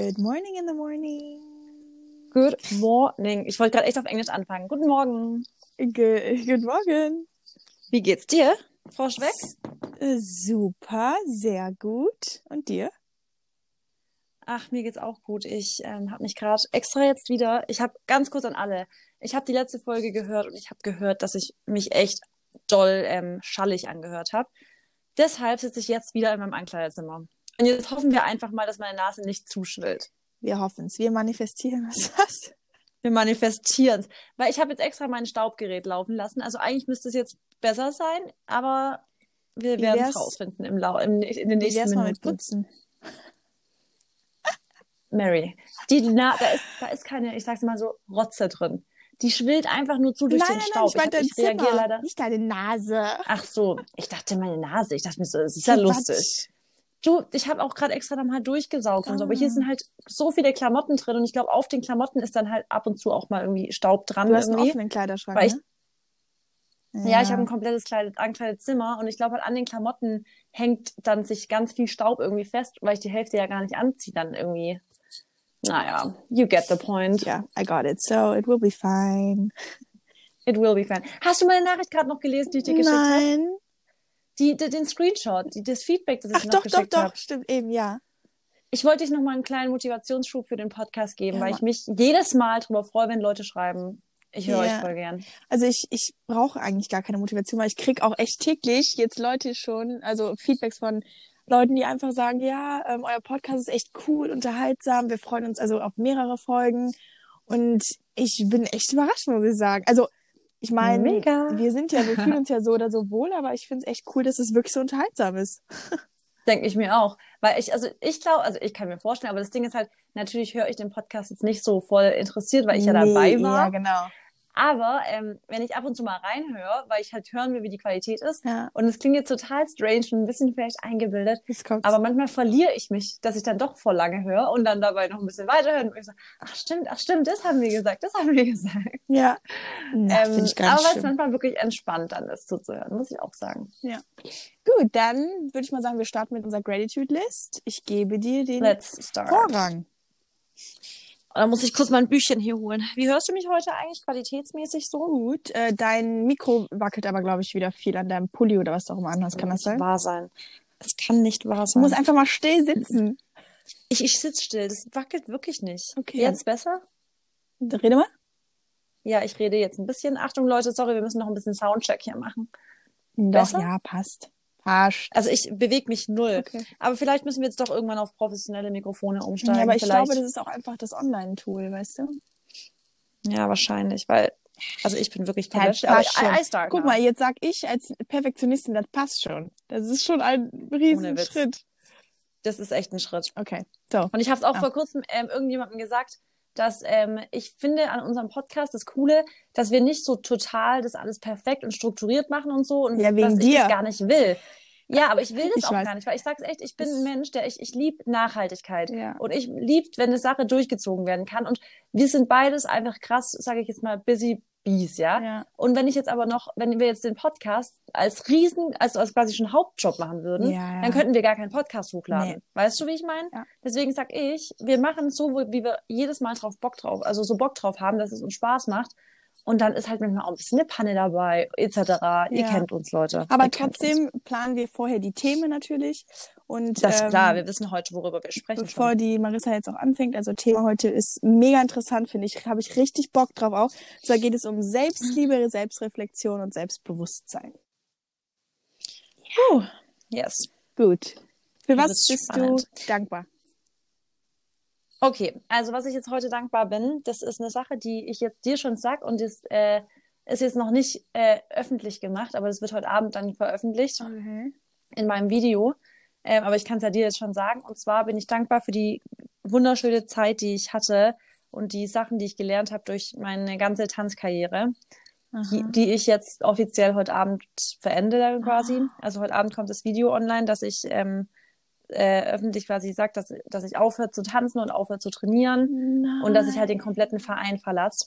Good morning in the morning. Good morning. Ich wollte gerade echt auf Englisch anfangen. Guten Morgen. Good, good morning. Wie geht's dir, Frau Schweck? Super, sehr gut. Und dir? Ach, mir geht's auch gut. Ich ähm, habe mich gerade extra jetzt wieder. Ich habe ganz kurz an alle. Ich habe die letzte Folge gehört und ich habe gehört, dass ich mich echt doll ähm, schallig angehört habe. Deshalb sitze ich jetzt wieder in meinem Ankleidezimmer. Und jetzt hoffen wir einfach mal, dass meine Nase nicht zuschwillt. Wir hoffen's. Wir manifestieren was das. Wir manifestieren Weil ich habe jetzt extra mein Staubgerät laufen lassen. Also eigentlich müsste es jetzt besser sein, aber wir werden es rausfinden im Lau im, in den nächsten wär's mal mit Minuten. Putzen? Mary, die Na da ist, da ist keine, ich sag's mal so, Rotze drin. Die schwillt einfach nur zu durch nein, den nein, Staub. nein, ich ich, ich reagiere leider. nicht deine Nase. Ach so, ich dachte meine Nase. Ich dachte mir so, das ist ja lustig. Du, ich habe auch gerade extra nochmal durchgesaugt und so, aber hier Ah. sind halt so viele Klamotten drin und ich glaube, auf den Klamotten ist dann halt ab und zu auch mal irgendwie Staub dran Du hast einen irgendwie. offenen Kleiderschrank, Weil ich- ne? Ja, ich habe ein komplettes Kleid Ankleidezimmer und ich glaube halt an den Klamotten hängt dann sich ganz viel Staub irgendwie fest, weil ich die Hälfte ja gar nicht anziehe dann irgendwie. Naja, you get the point. Ja, I got it. So, it will be fine. It will be fine. Hast du meine Nachricht gerade noch gelesen, die ich dir geschickt habe? Nein. Die, die, den Screenshot, die, das Feedback, das ich Ach, noch doch, doch, geschickt doch. habe. Stimmt, eben, ja. Ich wollte dich noch mal einen kleinen Motivationsschub für den Podcast geben, Ja, weil ich mich jedes Mal darüber freue, wenn Leute schreiben. Ich höre Ja. euch voll gern. Also ich, ich brauche eigentlich gar keine Motivation, weil ich krieg auch echt täglich jetzt Leute schon, also Feedbacks von Leuten, die einfach sagen, ja, ähm, euer Podcast ist echt cool, unterhaltsam, wir freuen uns also auf mehrere Folgen und ich bin echt überrascht, muss ich sagen. Also ich meine, Mega. wir sind ja, wir fühlen uns ja so oder so wohl, aber ich finde es echt cool, dass es wirklich so unterhaltsam ist. Denke ich mir auch. Weil ich, also ich glaube, also ich kann mir vorstellen, aber das Ding ist halt, natürlich höre ich den Podcast jetzt nicht so voll interessiert, weil ich ja dabei Nee, war. Ja, genau. Aber ähm, wenn ich ab und zu mal reinhöre, weil ich halt hören will, wie die Qualität ist, Ja, und es klingt jetzt total strange und ein bisschen vielleicht eingebildet, aber manchmal verliere ich mich, dass ich dann doch voll lange höre und dann dabei noch ein bisschen weiterhören und ich so, ach stimmt, ach stimmt, das haben wir gesagt, das haben wir gesagt. ja, Na, Ähm, finde ich gar aber weil es manchmal wirklich entspannt dann ist zuzuhören, muss ich auch sagen. Gut, dann würde ich mal sagen, wir starten mit unserer Gratitude List. Ich gebe dir den Let's start. Vorrang. Da muss ich kurz mein Büchchen hier holen. Wie hörst du mich heute eigentlich qualitätsmäßig so? Gut, äh, dein Mikro wackelt aber, glaube ich, wieder viel an deinem Pulli oder was du auch immer anhast. Kann das sein? wahr sein. Es kann nicht wahr Du sein. musst einfach mal still sitzen. ich ich sitze still, das wackelt wirklich nicht. Okay. Jetzt besser? Rede mal. Ja, ich rede jetzt ein bisschen. Achtung, Leute, sorry, wir müssen noch ein bisschen Soundcheck hier machen. Doch, Besser? ja, passt. Passt. Also ich bewege mich null. Okay. Aber vielleicht müssen wir jetzt doch irgendwann auf professionelle Mikrofone umsteigen. Ja, aber ich vielleicht. glaube, das ist auch einfach das Online-Tool, weißt du? Ja, wahrscheinlich, weil, also ich bin wirklich Ja, verlöscht. das aber schon. Guck mal, jetzt sag ich als Perfektionistin, das passt schon. Das ist schon ein Ohne riesen Witz. Schritt. Das ist echt ein Schritt. Okay, so. Und ich habe es auch Ah. vor kurzem ähm, irgendjemandem gesagt, dass ähm, ich finde an unserem Podcast das Coole, dass wir nicht so total das alles perfekt und strukturiert machen und so und Ja, wegen dass ich dir. das gar nicht will. Ja, aber ich will das Ich auch weiß. gar nicht, weil ich sag's echt, ich bin ein Mensch, der ich ich lieb Nachhaltigkeit Ja. und ich liebt, wenn eine Sache durchgezogen werden kann und wir sind beides einfach krass, sage ich jetzt mal, busy bees, ja? Ja. Und wenn ich jetzt aber noch, wenn wir jetzt den Podcast als riesen, also als quasi schon Hauptjob machen würden, Ja, ja. dann könnten wir gar keinen Podcast hochladen. Nee. Weißt du, wie ich meine? Deswegen sag ich, wir machen es so, wie wir jedes Mal drauf Bock drauf, also so Bock drauf haben, dass es uns Spaß macht. Und dann ist halt manchmal auch ein bisschen eine Panne dabei, etc. Ihr kennt uns, Leute. Aber Ihr trotzdem planen wir vorher die Themen natürlich. Und. Das ist ähm, klar, wir wissen heute, worüber wir sprechen. bevor Schon. die Marissa jetzt auch anfängt, also Thema heute ist mega interessant, finde ich, habe ich richtig Bock drauf auch. Und zwar geht es um Selbstliebe, Selbstreflexion und Selbstbewusstsein. Puh. Yes. Gut. Für Das was ist bist spannend. du dankbar? Okay, also was ich jetzt heute dankbar bin, das ist eine Sache, die ich jetzt dir schon sag und das äh, ist jetzt noch nicht äh, öffentlich gemacht, aber das wird heute Abend dann veröffentlicht. Okay. in meinem Video. Ähm, aber ich kann es ja dir jetzt schon sagen. Und zwar bin ich dankbar für die wunderschöne Zeit, die ich hatte und die Sachen, die ich gelernt habe durch meine ganze Tanzkarriere, die, die ich jetzt offiziell heute Abend verende quasi. Also heute Abend kommt das Video online, dass ich ähm, äh, öffentlich quasi sage, dass, dass ich aufhöre zu tanzen und aufhöre zu trainieren und dass ich halt den kompletten Verein verlasse.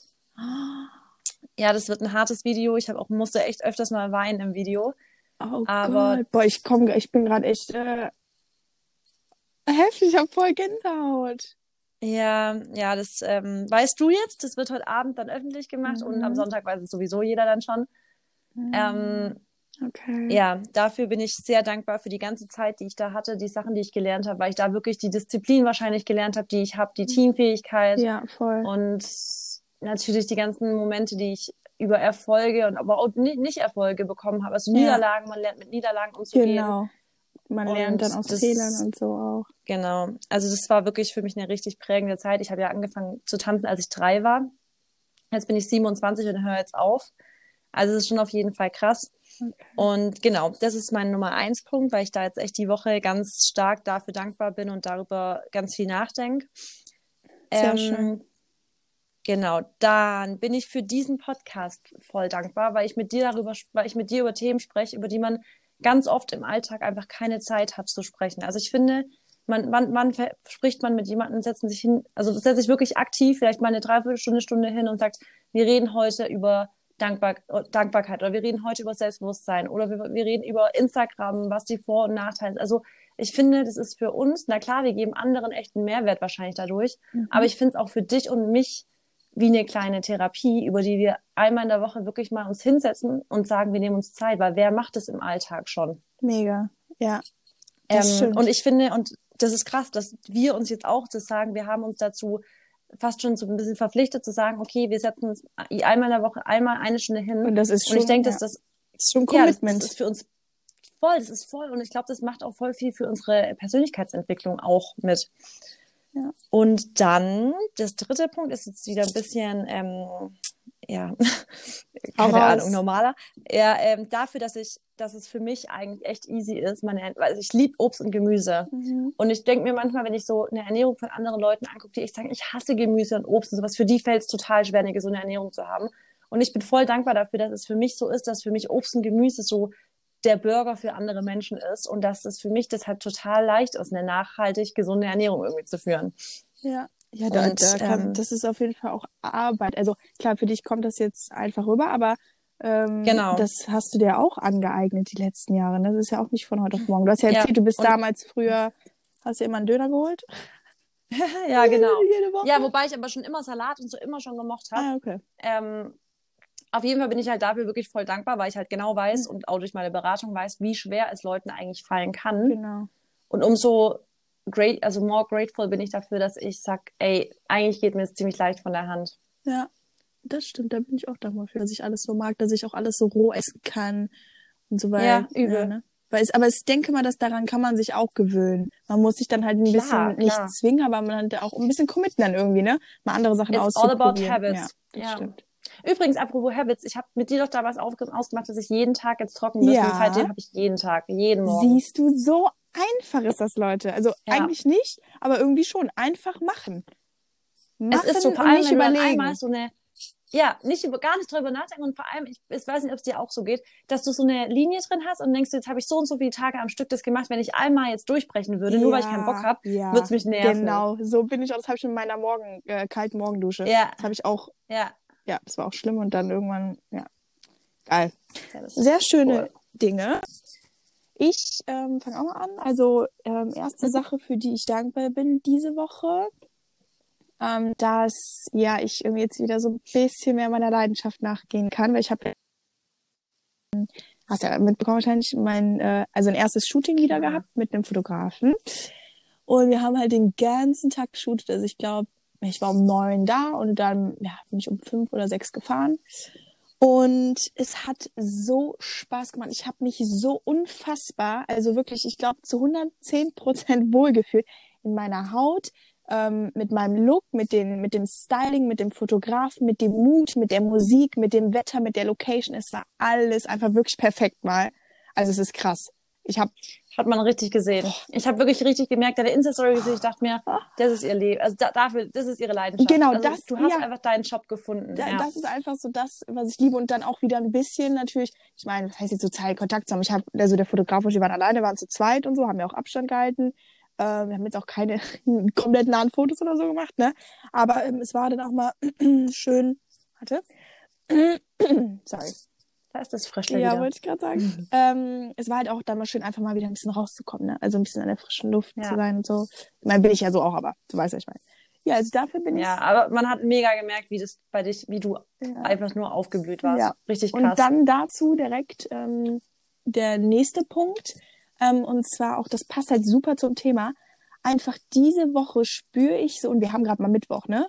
Ja, das wird ein hartes Video. Ich habe auch musste echt öfters mal weinen im Video. Oh Aber- Gott. Boah, ich komm, ich bin gerade echt äh, heftig, ich hab voll Gänsehaut. Ja, ja, das ähm, weißt du jetzt. Das wird heute Abend dann öffentlich gemacht mhm. und am mhm. Sonntag weiß es sowieso jeder dann schon. Mhm. Ähm, okay. Ja, dafür bin ich sehr dankbar für die ganze Zeit, die ich da hatte, die Sachen, die ich gelernt habe, weil ich da wirklich die Disziplin wahrscheinlich gelernt habe, die ich habe, die mhm. Teamfähigkeit. Ja, voll. Und natürlich die ganzen Momente, die ich über Erfolge und aber auch nicht Erfolge bekommen habe. Also ja. Niederlagen, man lernt mit Niederlagen umzugehen. Genau. Man und lernt dann aus das, Fehlern und so auch. Genau. Also das war wirklich für mich eine richtig prägende Zeit. Ich habe ja angefangen zu tanzen, als ich drei war. Jetzt bin ich 27 und höre jetzt auf. Also es ist schon auf jeden Fall krass. Okay. Und genau, das ist mein Nummer eins Punkt, weil ich da jetzt echt die Woche ganz stark dafür dankbar bin und darüber ganz viel nachdenke. Sehr ähm, schön. Genau, dann bin ich für diesen Podcast voll dankbar, weil ich mit dir darüber, weil ich mit dir über Themen spreche, über die man ganz oft im Alltag einfach keine Zeit hat zu sprechen. Also ich finde, man, man, man spricht man mit jemandem, setzen sich hin, also setzt sich wirklich aktiv, vielleicht mal eine Dreiviertelstunde, Stunde hin und sagt, wir reden heute über Dankbar Dankbarkeit oder wir reden heute über Selbstbewusstsein oder wir, wir reden über Instagram, was die Vor- und Nachteile sind. Also ich finde, das ist für uns, na klar, wir geben anderen echten Mehrwert wahrscheinlich dadurch, mhm. aber ich finde es auch für dich und mich wie eine kleine Therapie, über die wir einmal in der Woche wirklich mal uns hinsetzen und sagen, wir nehmen uns Zeit, weil wer macht es im Alltag schon? Mega, ja. Ähm, und ich finde, und das ist krass, dass wir uns jetzt auch das sagen, wir haben uns dazu fast schon so ein bisschen verpflichtet zu sagen, okay, wir setzen uns einmal in der Woche einmal eine Stunde hin. Und das ist schon, und ich denke, dass das, ist schon Commitment. Ja, das, das ist für uns voll, das ist voll und ich glaube, das macht auch voll viel für unsere Persönlichkeitsentwicklung auch mit. Ja. Und dann, das dritte Punkt ist jetzt wieder ein bisschen, ähm, ja, keine Ahnung, normaler. Ja, ähm, dafür, dass ich, dass es für mich eigentlich echt easy ist. Meine, also ich liebe Obst und Gemüse. Mhm. Und ich denke mir manchmal, wenn ich so eine Ernährung von anderen Leuten angucke, die ich sage, ich hasse Gemüse und Obst und sowas, für die fällt es total schwer, eine gesunde Ernährung zu haben. Und ich bin voll dankbar dafür, dass es für mich so ist, dass für mich Obst und Gemüse so der Burger für andere Menschen ist und dass es für mich deshalb total leicht ist, eine nachhaltig gesunde Ernährung irgendwie zu führen. Ja. Ja, da, und, da kann, ähm, das ist auf jeden Fall auch Arbeit. Also klar, für dich kommt das jetzt einfach rüber, aber ähm, genau. das hast du dir auch angeeignet die letzten Jahre. Ne? Das ist ja auch nicht von heute auf morgen. Du hast ja erzählt, ja, du bist damals früher, hast du immer einen Döner geholt? ja, genau. Ja, wobei ich aber schon immer Salat und so immer schon gemocht habe. Ah, okay. Ähm, auf jeden Fall bin ich halt dafür wirklich voll dankbar, weil ich halt genau weiß mhm. und auch durch meine Beratung weiß, wie schwer es Leuten eigentlich fallen kann. Genau. Und umso great, also more grateful bin ich dafür, dass ich sag, ey, eigentlich geht mir es ziemlich leicht von der Hand. Ja, das stimmt. Da bin ich auch dankbar für, dass ich alles so mag, dass ich auch alles so roh essen kann und so weiter. Ja, übel. Ja, ne? Weil es, aber ich denke mal, dass daran kann man sich auch gewöhnen. Man muss sich dann halt ein klar, bisschen klar. nicht zwingen, aber man hat auch ein bisschen committen dann irgendwie, ne? Mal andere Sachen It's auszuprobieren. all about habits. Ja, das ja. stimmt. Übrigens, apropos Habits, ich habe mit dir doch damals ausgemacht, dass ich jeden Tag jetzt trocken bin. Ja. Seitdem habe ich jeden Tag, jeden Morgen. Siehst du, so einfach ist das, Leute. Also ja. eigentlich nicht, aber irgendwie schon. Einfach machen. machen es ist so, vor allem, nicht wenn überlegen. einmal so eine, ja, nicht über, gar nicht drüber nachdenken und vor allem, ich, ich weiß nicht, ob es dir auch so geht, dass du so eine Linie drin hast und denkst, jetzt habe ich so und so viele Tage am Stück das gemacht. Wenn ich einmal jetzt durchbrechen würde, ja, nur weil ich keinen Bock habe, ja, würde es mich nerven. Genau, so bin ich auch. Das habe ich mit meiner Morgen, äh, kalten Morgendusche. Ja. Das habe ich auch. Ja. Ja, das war auch schlimm und dann irgendwann, ja. Geil. Ja, Sehr schöne cool. Dinge. Ich ähm, fange auch mal an. Also ähm, erste. Sache, für die ich dankbar bin diese Woche, ähm, dass ja ich irgendwie jetzt wieder so ein bisschen mehr meiner Leidenschaft nachgehen kann, weil ich habe hast ja mitbekommen wahrscheinlich mein äh, also ein erstes Shooting wieder ja. gehabt mit einem Fotografen und wir haben halt den ganzen Tag geshootet. Also ich glaube, ich war um neun da und dann ja, bin ich um fünf oder sechs gefahren und es hat so Spaß gemacht. Ich habe mich so unfassbar, also wirklich, ich glaube, zu 110 Prozent wohlgefühlt in meiner Haut, ähm, mit meinem Look, mit, den, mit dem Styling, mit dem Fotografen, mit dem Mut, mit der Musik, mit dem Wetter, mit der Location. Es war alles einfach wirklich perfekt mal. Also es ist krass. Ich habe hat man richtig gesehen. Ich habe wirklich richtig gemerkt, deine Insta-Story gesehen, ich dachte mir, das ist ihr Leben. Also da, dafür, das ist ihre Leidenschaft. Genau, also, das. Du hast ja, einfach deinen Job gefunden. Da, ja. Das ist einfach so das, was ich liebe. Und dann auch wieder ein bisschen natürlich, ich meine, das heißt jetzt so Zeit, Kontakt zu haben. Ich habe, also der Fotograf und wir waren alleine, waren zu zweit und so, haben ja auch Abstand gehalten. Äh, wir haben jetzt auch keine komplett nahen Fotos oder so gemacht, ne? Aber ähm, es war dann auch mal schön. Warte. Sorry. Da ist das frisch Ja, wieder. wollte ich gerade sagen. Mhm. Ähm, es war halt auch da mal schön, einfach mal wieder ein bisschen rauszukommen, ne? Also ein bisschen an der frischen Luft ja. zu sein und so. Ich meine, bin ich ja so auch, aber du weißt, was ich meine. Ja, also dafür bin ich. Ja, aber man hat mega gemerkt, wie das bei dich, wie du Ja. einfach nur aufgeblüht warst. Ja. Richtig krass. Und dann dazu direkt ähm, der nächste Punkt. Ähm, und zwar auch, das passt halt super zum Thema. Einfach diese Woche spüre ich so, und wir haben gerade mal Mittwoch, ne?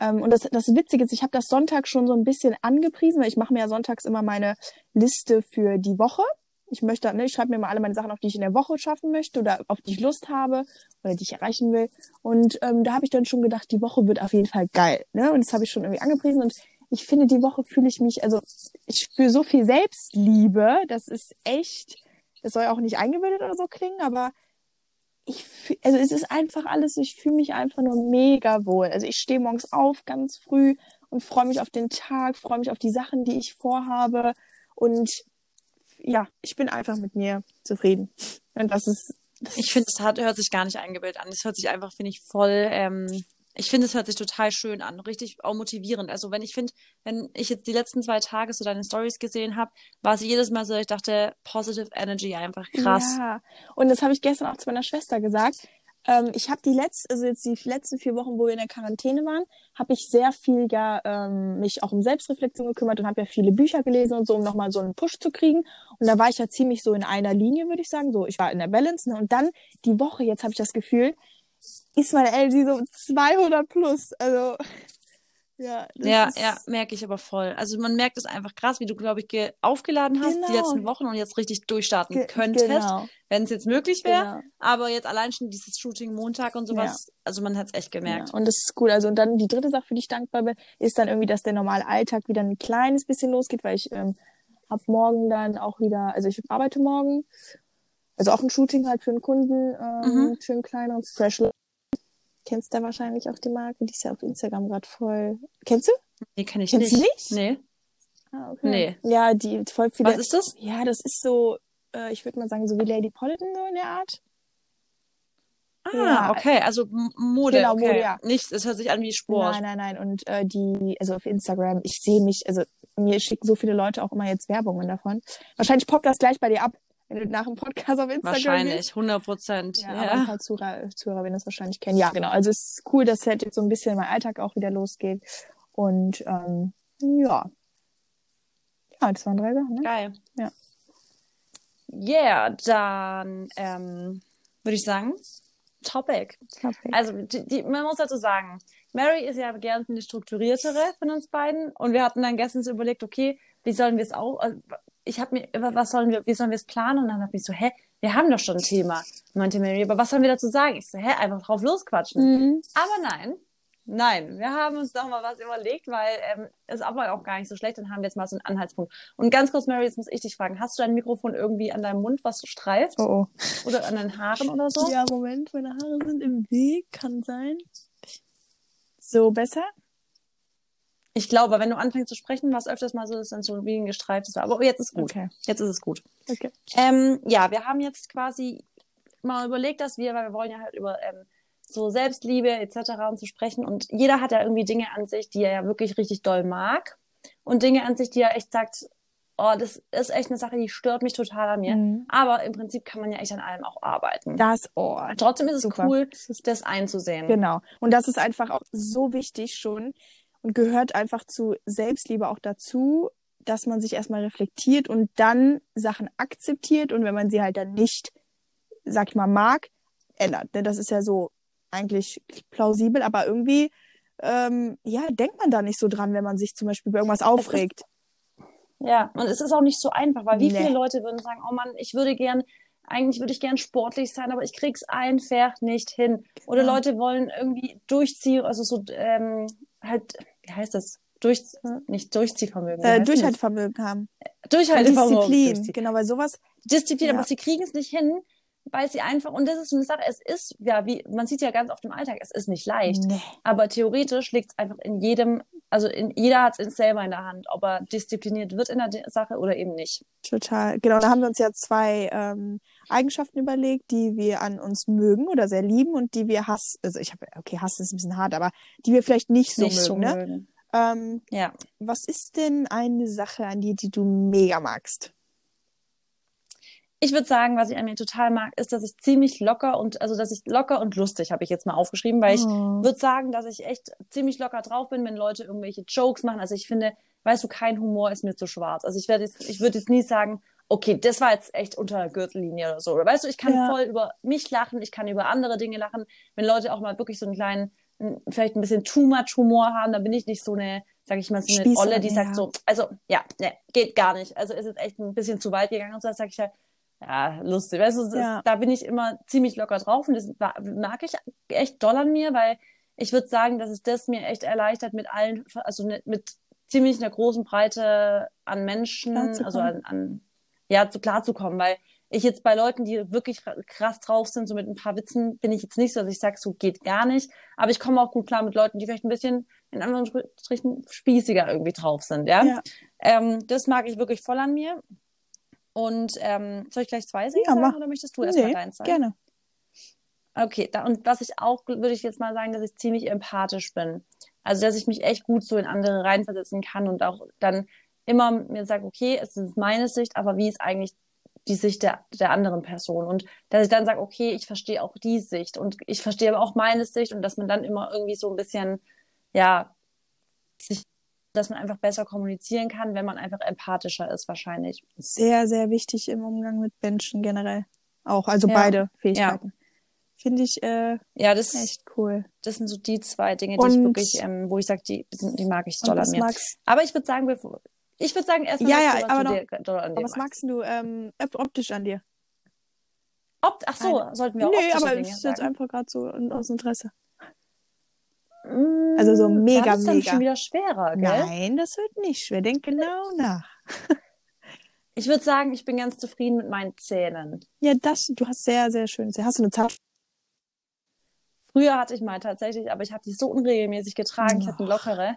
Ähm, und das, das Witzige ist, ich habe das Sonntag schon so ein bisschen angepriesen, weil ich mache mir ja sonntags immer meine Liste für die Woche. Ich möchte, ne, ich schreibe mir mal alle meine Sachen auf, die ich in der Woche schaffen möchte oder auf die ich Lust habe oder die ich erreichen will. Und ähm, da habe ich dann schon gedacht, die Woche wird auf jeden Fall geil. Ne? Und das habe ich schon irgendwie angepriesen. Und ich finde, die Woche fühle ich mich, also ich spüre so viel Selbstliebe. Das ist echt, das soll ja auch nicht eingebildet oder so klingen, aber ich also es ist einfach alles, ich fühle mich einfach nur mega wohl. Also ich stehe morgens auf ganz früh und freue mich auf den Tag, freue mich auf die Sachen, die ich vorhabe und ja, ich bin einfach mit mir zufrieden. Und das ist das Ich finde, es hört sich gar nicht eingebildet an. Es hört sich einfach, finde ich, voll. Ähm, ich finde, es hört sich total schön an, richtig auch motivierend. Also wenn ich finde, wenn ich jetzt die letzten zwei Tage so deine Stories gesehen habe, war es jedes Mal so, ich dachte, positive Energy einfach krass. Ja, und das habe ich gestern auch zu meiner Schwester gesagt. Ähm, ich habe die letzten, also jetzt die letzten vier Wochen, wo wir in der Quarantäne waren, habe ich sehr viel ja ähm, mich auch um Selbstreflexion gekümmert und habe ja viele Bücher gelesen und so, um nochmal so einen Push zu kriegen. Und da war ich ja ziemlich so in einer Linie, würde ich sagen. So, ich war in der Balance. Ne? Und dann die Woche, jetzt habe ich das Gefühl, ist meine Energy so 200 plus. Also ja, das Ja, ist, ja, merke ich aber voll. Also man merkt es einfach krass, wie du, glaube ich, ge- aufgeladen hast die Genau. letzten Wochen und jetzt richtig durchstarten Ge- könntest, genau. wenn es jetzt möglich wäre. Genau. Aber jetzt allein schon dieses Shooting Montag und sowas, also man hat es echt gemerkt. Ja, und das ist cool. Also und dann die dritte Sache, für die ich dankbar bin, ist dann irgendwie, dass der normale Alltag wieder ein kleines bisschen losgeht, weil ich ähm, ab morgen dann auch wieder, also ich arbeite morgen, also auch ein Shooting halt für einen Kunden, ähm, Mhm. für einen kleineren Fresh. Kennst du wahrscheinlich auch die Marke, die ist ja auf Instagram gerade voll. Kennst du? Nee, kann ich Kennst du nicht. nicht? Nee. Ah, Nee. Ja, die voll viele. Was ist das? Ja, das ist so, äh, ich würde mal sagen, so wie Lady Politan so in der Art. Ah, Ja. okay, also Mode, Genau, okay. Mode, ja. Nichts, es hört sich an wie Sport. Nein, nein, nein. Und äh, die, also auf Instagram, ich sehe mich, also mir schicken so viele Leute auch immer jetzt Werbungen davon. Wahrscheinlich poppt das gleich bei dir ab, wenn du nach dem Podcast auf Instagram Wahrscheinlich, gehst. 100 Prozent. Ja, Ja, ein paar Zuhörer, Zuhörer werden das wahrscheinlich kennen. Ja, genau. Also es ist cool, dass halt jetzt so ein bisschen mein Alltag auch wieder losgeht. Und ähm, ja. Ja, das waren drei Sachen, ne? Geil. Ja. Yeah, dann ähm, würde ich sagen, Topic. Perfekt. Also die, die, man muss dazu sagen, Mary ist ja gern eine strukturiertere von uns beiden und wir hatten dann gestern so überlegt, okay, wie sollen wir es auch, ich habe mir, was sollen wir, wie sollen wir es planen? Und dann habe ich so, hä, wir haben doch schon ein Thema, meinte Mary, aber was sollen wir dazu sagen? Ich so, hä, einfach drauf losquatschen. Mhm. Aber nein, nein, wir haben uns doch mal was überlegt, weil ähm, ist aber auch gar nicht so schlecht, dann haben wir jetzt mal so einen Anhaltspunkt. Und ganz kurz, Mary, jetzt muss ich dich fragen, hast du dein Mikrofon irgendwie an deinem Mund, was streift? Oh, oh. Oder an deinen Haaren oder so? Ja, Moment, meine Haare sind im Weg, kann sein. So besser? Ich glaube, wenn du anfängst zu sprechen, war es öfters mal so, dass dann so wie ein gestreiftes. Aber jetzt ist gut. Okay. Jetzt ist es gut. Okay. Ähm, ja, wir haben jetzt quasi mal überlegt, dass wir, weil wir wollen ja halt über ähm, so Selbstliebe etc. und zu sprechen. Und jeder hat ja irgendwie Dinge an sich, die er ja wirklich richtig doll mag. Und Dinge an sich, die er echt sagt, oh, das ist echt eine Sache, die stört mich total an mir. Mhm. Aber im Prinzip kann man ja echt an allem auch arbeiten. Das oh, Trotzdem ist es Super. cool, das einzusehen. Genau. Und das ist einfach auch so wichtig schon gehört einfach zu Selbstliebe auch dazu, dass man sich erstmal reflektiert und dann Sachen akzeptiert und wenn man sie halt dann nicht, sag ich mal, mag, ändert. Ne? Das ist ja so eigentlich plausibel, aber irgendwie, ähm, ja, denkt man da nicht so dran, wenn man sich zum Beispiel über irgendwas aufregt. Ja, und es ist auch nicht so einfach, weil wie Nee. viele Leute würden sagen, oh Mann, ich würde gern, eigentlich würde ich gern sportlich sein, aber ich krieg's einfach nicht hin. Oder Genau. Leute wollen irgendwie durchziehen, also so ähm, halt, wie heißt das? Durch, nicht Durchziehvermögen. Äh, das? Durchhaltevermögen haben. Durchhaltevermögen. Disziplin. Durchzieh- Genau, weil sowas, Disziplin, Ja. aber sie kriegen es nicht hin, weil sie einfach, und das ist eine Sache, es ist, ja, wie, man sieht ja ganz oft im Alltag, es ist nicht leicht. nee. Aber theoretisch liegt es einfach in jedem, also in, jeder hat es selber in der Hand, ob er diszipliniert wird in der Sache oder eben nicht. Total. Genau, da haben wir uns ja zwei ähm, Eigenschaften überlegt, die wir an uns mögen oder sehr lieben und die wir hassen. Also ich habe, okay, hassen ist ein bisschen hart, aber die wir vielleicht nicht so nicht mögen. so ne? mögen. Ähm, Ja. was ist denn eine Sache an dir, die du mega magst? ich würde sagen, was ich an mir total mag, ist, dass ich ziemlich locker und, also, dass ich locker und lustig, habe ich jetzt mal aufgeschrieben, weil ich Oh. würde sagen, dass ich echt ziemlich locker drauf bin, wenn Leute irgendwelche Jokes machen. Also ich finde, weißt du, kein Humor ist mir zu schwarz. Also ich werde jetzt, ich würde jetzt nie sagen, okay, das war jetzt echt unter der Gürtellinie oder so. Oder weißt du, ich kann Ja. voll über mich lachen, ich kann über andere Dinge lachen. Wenn Leute auch mal wirklich so einen kleinen, vielleicht ein bisschen too much Humor haben, dann bin ich nicht so eine, sag ich mal, so eine Spießerin, Olle, die sagt ja. so, also ja, ne, geht gar nicht. Also ist jetzt echt ein bisschen zu weit gegangen und so, sag ich ja, ja, lustig. Weißt du, Ja. da bin ich immer ziemlich locker drauf und das mag ich echt doll an mir, weil ich würde sagen, dass es das mir echt erleichtert, mit allen, also ne- mit ziemlich einer großen Breite an Menschen, also an, an ja, zu klarzukommen, weil ich jetzt bei Leuten, die wirklich krass drauf sind, so mit ein paar Witzen, bin ich jetzt nicht so, dass ich sage, so geht gar nicht. Aber ich komme auch gut klar mit Leuten, die vielleicht ein bisschen in Anführungsstrichen spießiger irgendwie drauf sind, ja. Ja. Ähm, das mag ich wirklich voll an mir. Und ähm, soll ich gleich zwei Dinge Ja, sagen mach. oder möchtest du erstmal Nee, deins sagen? gerne. Okay, da, und was ich auch, würde ich jetzt mal sagen, dass ich ziemlich empathisch bin. Also, dass ich mich echt gut so in andere reinversetzen kann und auch dann immer mir sage, okay, es ist meine Sicht, aber wie ist eigentlich die Sicht der, der anderen Person? Und dass ich dann sage, okay, ich verstehe auch die Sicht und ich verstehe aber auch meine Sicht und dass man dann immer irgendwie so ein bisschen, ja, sich, dass man einfach besser kommunizieren kann, wenn man einfach empathischer ist, wahrscheinlich. Sehr, sehr wichtig im Umgang mit Menschen generell. Auch, also Ja. beide Fähigkeiten. Finde ich äh, Ja, das, echt cool. das sind so die zwei Dinge, die ich Und- wirklich, ähm, wo ich sage, die, die mag ich doll an mir. Aber ich würde sagen, bevor, ich würde sagen, erstmal, Ja, ja, du, was aber noch- dir an dir was magst. du ähm, op- optisch an dir? Ob, ach so, sollten wir auch nee, aber es ist jetzt einfach gerade so aus Interesse. Mm, also so mega, da wird's dann mega. schon wieder schwerer, gell? Nein, das wird nicht schwer. Denk genau nach. Ich würde sagen, ich bin ganz zufrieden mit meinen Zähnen. Ja, das, du hast sehr, sehr schön. Hast du eine Zahn? Früher hatte ich mal tatsächlich, aber ich habe die so unregelmäßig getragen. Ich hatte eine lockere.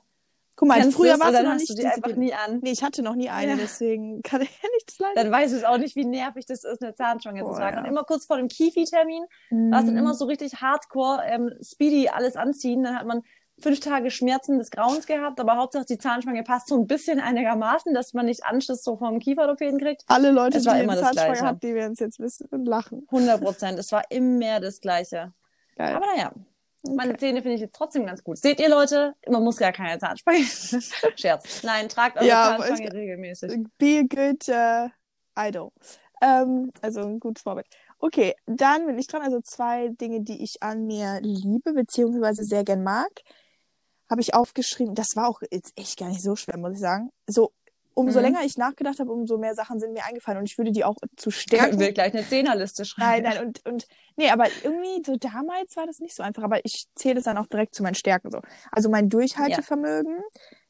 Guck mal, Kennst früher du dann noch nicht du die einfach nie an. Nee, ich hatte noch nie eine, Ja. deswegen kann ich ja nichts leiden. Dann weiß ich auch nicht, wie nervig das ist, eine Zahnspange Boah, zu tragen. ja. Und immer kurz vor dem Kifi-Termin war es dann Mhm. immer so richtig hardcore, ähm, speedy alles anziehen. Dann hat man fünf Tage Schmerzen des Grauens gehabt, aber Hauptsache die Zahnspange passt so ein bisschen einigermaßen, dass man nicht Anschiss so vom Kieferorthopäden kriegt. Alle Leute, Es die war eine Zahnspange haben, die werden es jetzt wissen und lachen. 100 Prozent. es war immer das Gleiche. Geil. Aber naja, meine Zähne finde ich jetzt trotzdem ganz gut. Seht ihr Leute, man muss gar keine Zahnspange. Scherz. Nein, tragt eure Ja, Zahnspange regelmäßig. Be a good äh, idol. Ähm, also ein gutes Vorbild. Okay, dann bin ich dran. Also zwei Dinge, die ich an mir liebe, beziehungsweise sehr gern mag, habe ich aufgeschrieben. Das war auch jetzt echt gar nicht so schwer, muss ich sagen. So, umso Mhm. länger ich nachgedacht habe, umso mehr Sachen sind mir eingefallen und ich würde die auch zu stärken. wir gleich eine Zehnerliste Nein, schreiben. nein, und, und nee, aber irgendwie so damals war das nicht so einfach, aber ich zähle es dann auch direkt zu meinen Stärken so. Also mein Durchhaltevermögen,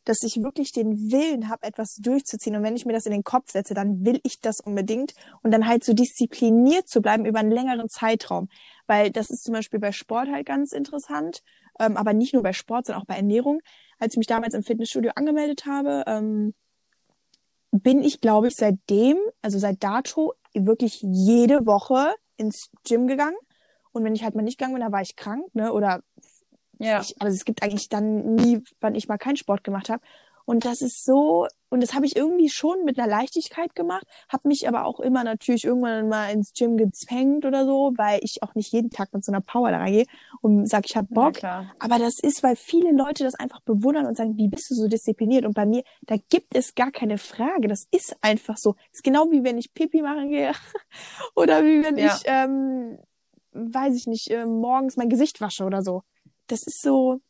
dass ich wirklich den Willen habe, etwas durchzuziehen und wenn ich mir das in den Kopf setze, dann will ich das unbedingt und dann halt so diszipliniert zu bleiben über einen längeren Zeitraum, weil das ist zum Beispiel bei Sport halt ganz interessant, ähm, aber nicht nur bei Sport, sondern auch bei Ernährung. Als ich mich damals im Fitnessstudio angemeldet habe, ähm, bin ich, glaube ich, seitdem, also seit dato, wirklich jede Woche ins Gym gegangen. Und wenn ich halt mal nicht gegangen bin, dann war ich krank, ne? Oder Ja. ich, also es gibt eigentlich dann nie, wann ich mal keinen Sport gemacht habe. Und das ist so, und das habe ich irgendwie schon mit einer Leichtigkeit gemacht, habe mich aber auch immer natürlich irgendwann mal ins Gym gezwängt oder so, weil ich auch nicht jeden Tag mit so einer Power da reingehe und sag, ich habe Bock. klar. Aber das ist, weil viele Leute das einfach bewundern und sagen, wie bist du so diszipliniert? Und bei mir, da gibt es gar keine Frage. Das ist einfach so. Das ist genau wie wenn ich Pipi machen gehe oder wie wenn Ja. ich, ähm, weiß ich nicht, äh, morgens mein Gesicht wasche oder so. Das ist so.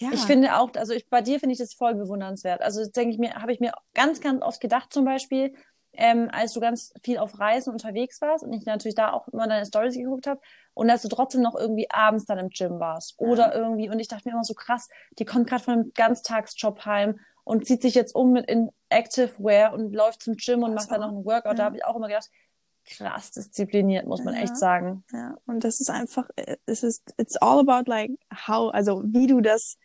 Ja. Ich finde auch, also ich, bei dir finde ich das voll bewundernswert. Also denke ich mir, habe ich mir ganz, ganz oft gedacht, zum Beispiel, ähm, als du ganz viel auf Reisen unterwegs warst und ich natürlich da auch immer deine Stories geguckt habe und dass du trotzdem noch irgendwie abends dann im Gym warst oder irgendwie und ich dachte mir immer so krass, die kommt gerade von einem Ganztagsjob heim und zieht sich jetzt um mit in Active Wear und läuft zum Gym und Das macht dann noch einen Workout. Da Ja. habe ich auch immer gedacht, krass diszipliniert, muss man Ja. echt sagen. Ja, und das ist einfach, äh, es ist, it's all about like how, also wie du das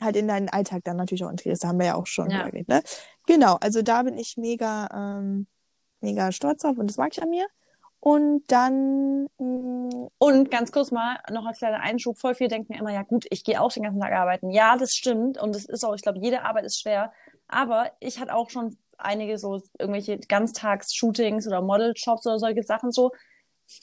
halt in deinen Alltag dann natürlich auch integrierst. Da haben wir ja auch schon Ja. geredet, ne? Genau, also da bin ich mega, ähm, mega stolz drauf und das mag ich an mir. Und dann, mh, Und ganz kurz mal noch als kleiner Einschub, voll viel denken immer, ja gut, ich gehe auch den ganzen Tag arbeiten. Ja, das stimmt und das ist auch, ich glaube, jede Arbeit ist schwer. Aber ich hatte auch schon einige so irgendwelche Ganztags-Shootings oder Model-Jobs oder solche Sachen so.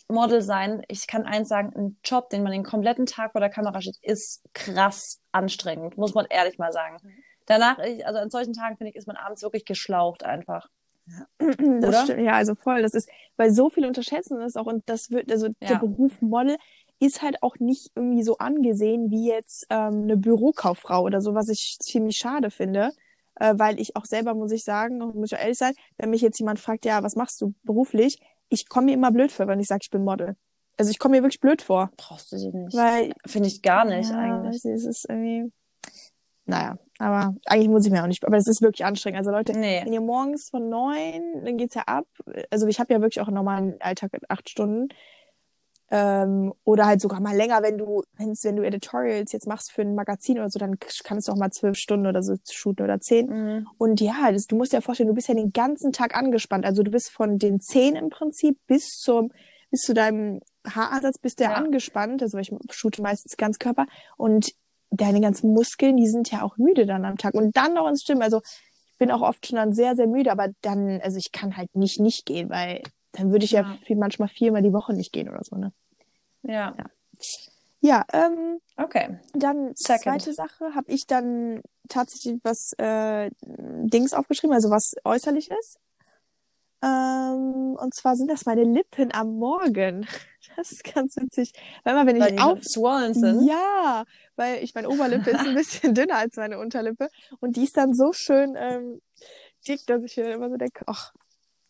Model sein, ich kann eins sagen, ein Job, den man den kompletten Tag vor der Kamera steht, ist krass anstrengend, muss man ehrlich mal sagen. Mhm. Danach, ich, also an solchen Tagen, finde ich, ist man abends wirklich geschlaucht einfach. Ja. Das stimmt, ja, also voll. Das ist, weil so viele unterschätzen das auch und das wird, also ja. der Beruf Model ist halt auch nicht irgendwie so angesehen wie jetzt ähm, eine Bürokauffrau oder so, was ich ziemlich schade finde. Äh, weil ich auch selber, muss ich sagen, muss ich ehrlich sein, wenn mich jetzt jemand fragt, ja, was machst du beruflich, ich komme mir immer blöd vor, wenn ich sage, ich bin Model. Also ich komme mir wirklich blöd vor. Brauchst du sie nicht. Weil. Finde ich gar nicht ja, eigentlich. Es ist irgendwie. Naja, aber eigentlich muss ich mir auch nicht. Aber es ist wirklich anstrengend. Also Leute, nee. wenn ihr morgens von neun, dann geht's ja ab. Also ich habe ja wirklich auch einen normalen Alltag in acht Stunden. Ähm, oder halt sogar mal länger, wenn du, wenn's, wenn du Editorials jetzt machst für ein Magazin oder so, dann kannst du auch mal zwölf Stunden oder so shooten oder zehn. Mhm. Und ja, das, du musst dir vorstellen, du bist ja den ganzen Tag angespannt. Also du bist von den zehn im Prinzip bis zum, bis zu deinem Haaransatz bist du ja, angespannt. Also ich shoote meistens ganz Körper und deine ganzen Muskeln, die sind ja auch müde dann am Tag. Und dann noch ins Stimmen. Also ich bin auch oft schon dann sehr, sehr müde, aber dann, also ich kann halt nicht nicht gehen, weil dann würde ich ja, ja viel, manchmal viermal die Woche nicht gehen oder so, ne? Ja. Ja, ja ähm, okay. Dann Second. zweite Sache, habe ich dann tatsächlich was äh, Dings aufgeschrieben, also was äußerlich ist. Ähm, und zwar sind das meine Lippen am Morgen. Das ist ganz witzig. Weil immer, wenn weil ich auf sind. Ja, weil ich meine Oberlippe ist ein bisschen dünner als meine Unterlippe und die ist dann so schön ähm, dick, dass ich mir immer so denke, ach,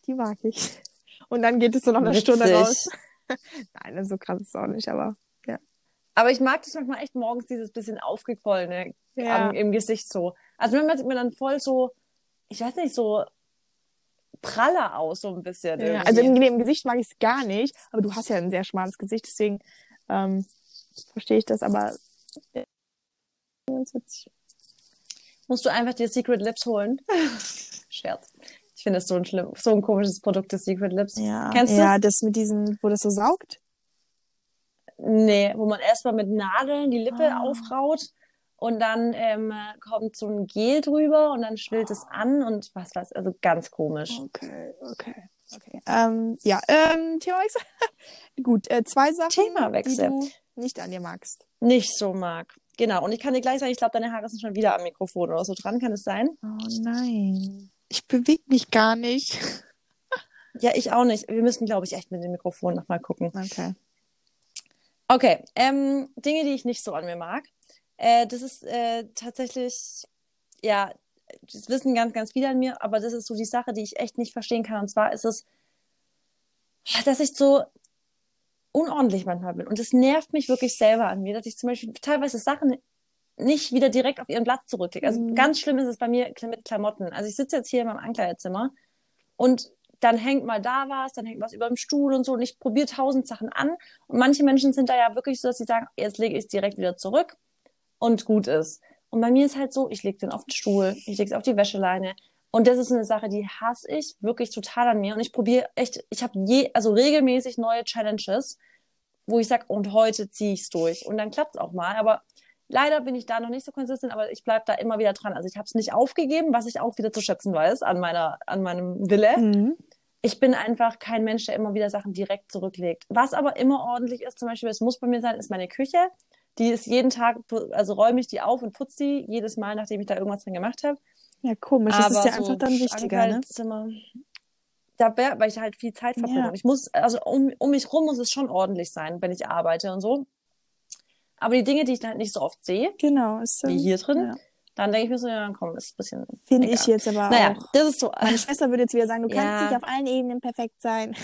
die mag ich. Und dann geht es so noch eine Witzig. Stunde raus. Nein, so krass ist es auch nicht, aber ja. Aber ich mag das manchmal echt morgens, dieses bisschen aufgequollene ja. im Gesicht so. Also wenn man mir dann voll so, ich weiß nicht, so praller aus, so ein bisschen. Ja, also im, im Gesicht mag ich es gar nicht, aber du hast ja ein sehr schmales Gesicht, deswegen ähm, verstehe ich das, aber äh, ganz witzig. Musst du einfach dir Secret Lips holen? Scherz. Ich finde das so ein schlimm, so ein komisches Produkt, das Secret Lips. Ja. Kennst du Ja, das mit diesem, wo das so saugt? Nee, wo man erstmal mit Nadeln die Lippe ah. aufraut und dann ähm, kommt so ein Gel drüber und dann schwillt oh. es an und was was, also ganz komisch. Okay, okay. Okay. Ähm, ja, ähm, Themawechsel. Gut, äh, zwei Sachen, Themawechsel. die du nicht an dir magst. Nicht so mag. Genau. Und ich kann dir gleich sagen, ich glaube, deine Haare sind schon wieder am Mikrofon oder so dran. Kann es sein? Oh nein. Ich bewege mich gar nicht. ja, ich auch nicht. Wir müssen, glaube ich, echt mit dem Mikrofon nochmal gucken. Okay. Okay. Ähm, Dinge, die ich nicht so an mir mag. Äh, das ist äh, tatsächlich, ja, das wissen ganz, ganz viele an mir, aber das ist so die Sache, die ich echt nicht verstehen kann. Und zwar ist es, dass ich so unordentlich manchmal bin. Und es nervt mich wirklich selber an mir, dass ich zum Beispiel teilweise Sachen nicht wieder direkt auf ihren Platz zurücklege. Also mhm. ganz schlimm ist es bei mir mit Klamotten. Also ich sitze jetzt hier in meinem Ankleidezimmer und dann hängt mal da was, dann hängt was über dem Stuhl und so und ich probiere tausend Sachen an. Und manche Menschen sind da ja wirklich so, dass sie sagen, jetzt lege ich es direkt wieder zurück und gut ist. Und bei mir ist halt so, ich lege den auf den Stuhl, ich lege es auf die Wäscheleine. Und das ist eine Sache, die hasse ich wirklich total an mir. Und ich probiere echt, ich habe je, also regelmäßig neue Challenges, wo ich sage, und heute ziehe ich es durch. Und dann klappt es auch mal. Aber leider bin ich da noch nicht so konsistent, aber ich bleibe da immer wieder dran. Also ich habe es nicht aufgegeben, was ich auch wieder zu schätzen weiß an meiner, an meinem Wille. Mhm. Ich bin einfach kein Mensch, der immer wieder Sachen direkt zurücklegt. Was aber immer ordentlich ist, zum Beispiel, es muss bei mir sein, ist meine Küche. Die ist jeden Tag, also räume ich die auf und putze die jedes Mal, nachdem ich da irgendwas drin gemacht habe. Ja, komisch. Aber das ist ja so einfach dann wichtiger, ne? Da, weil ich halt viel Zeit verbringe. Ja. Ich muss, also um, um mich rum muss es schon ordentlich sein, wenn ich arbeite und so. Aber die Dinge, die ich dann halt nicht so oft sehe, genau, ist, wie hier drin, ja. dann denke ich mir so, ja, komm, ist ein bisschen. Finde ich jetzt aber naja, auch. Das ist so. Meine Schwester würde jetzt wieder sagen, du ja. kannst nicht auf allen Ebenen perfekt sein.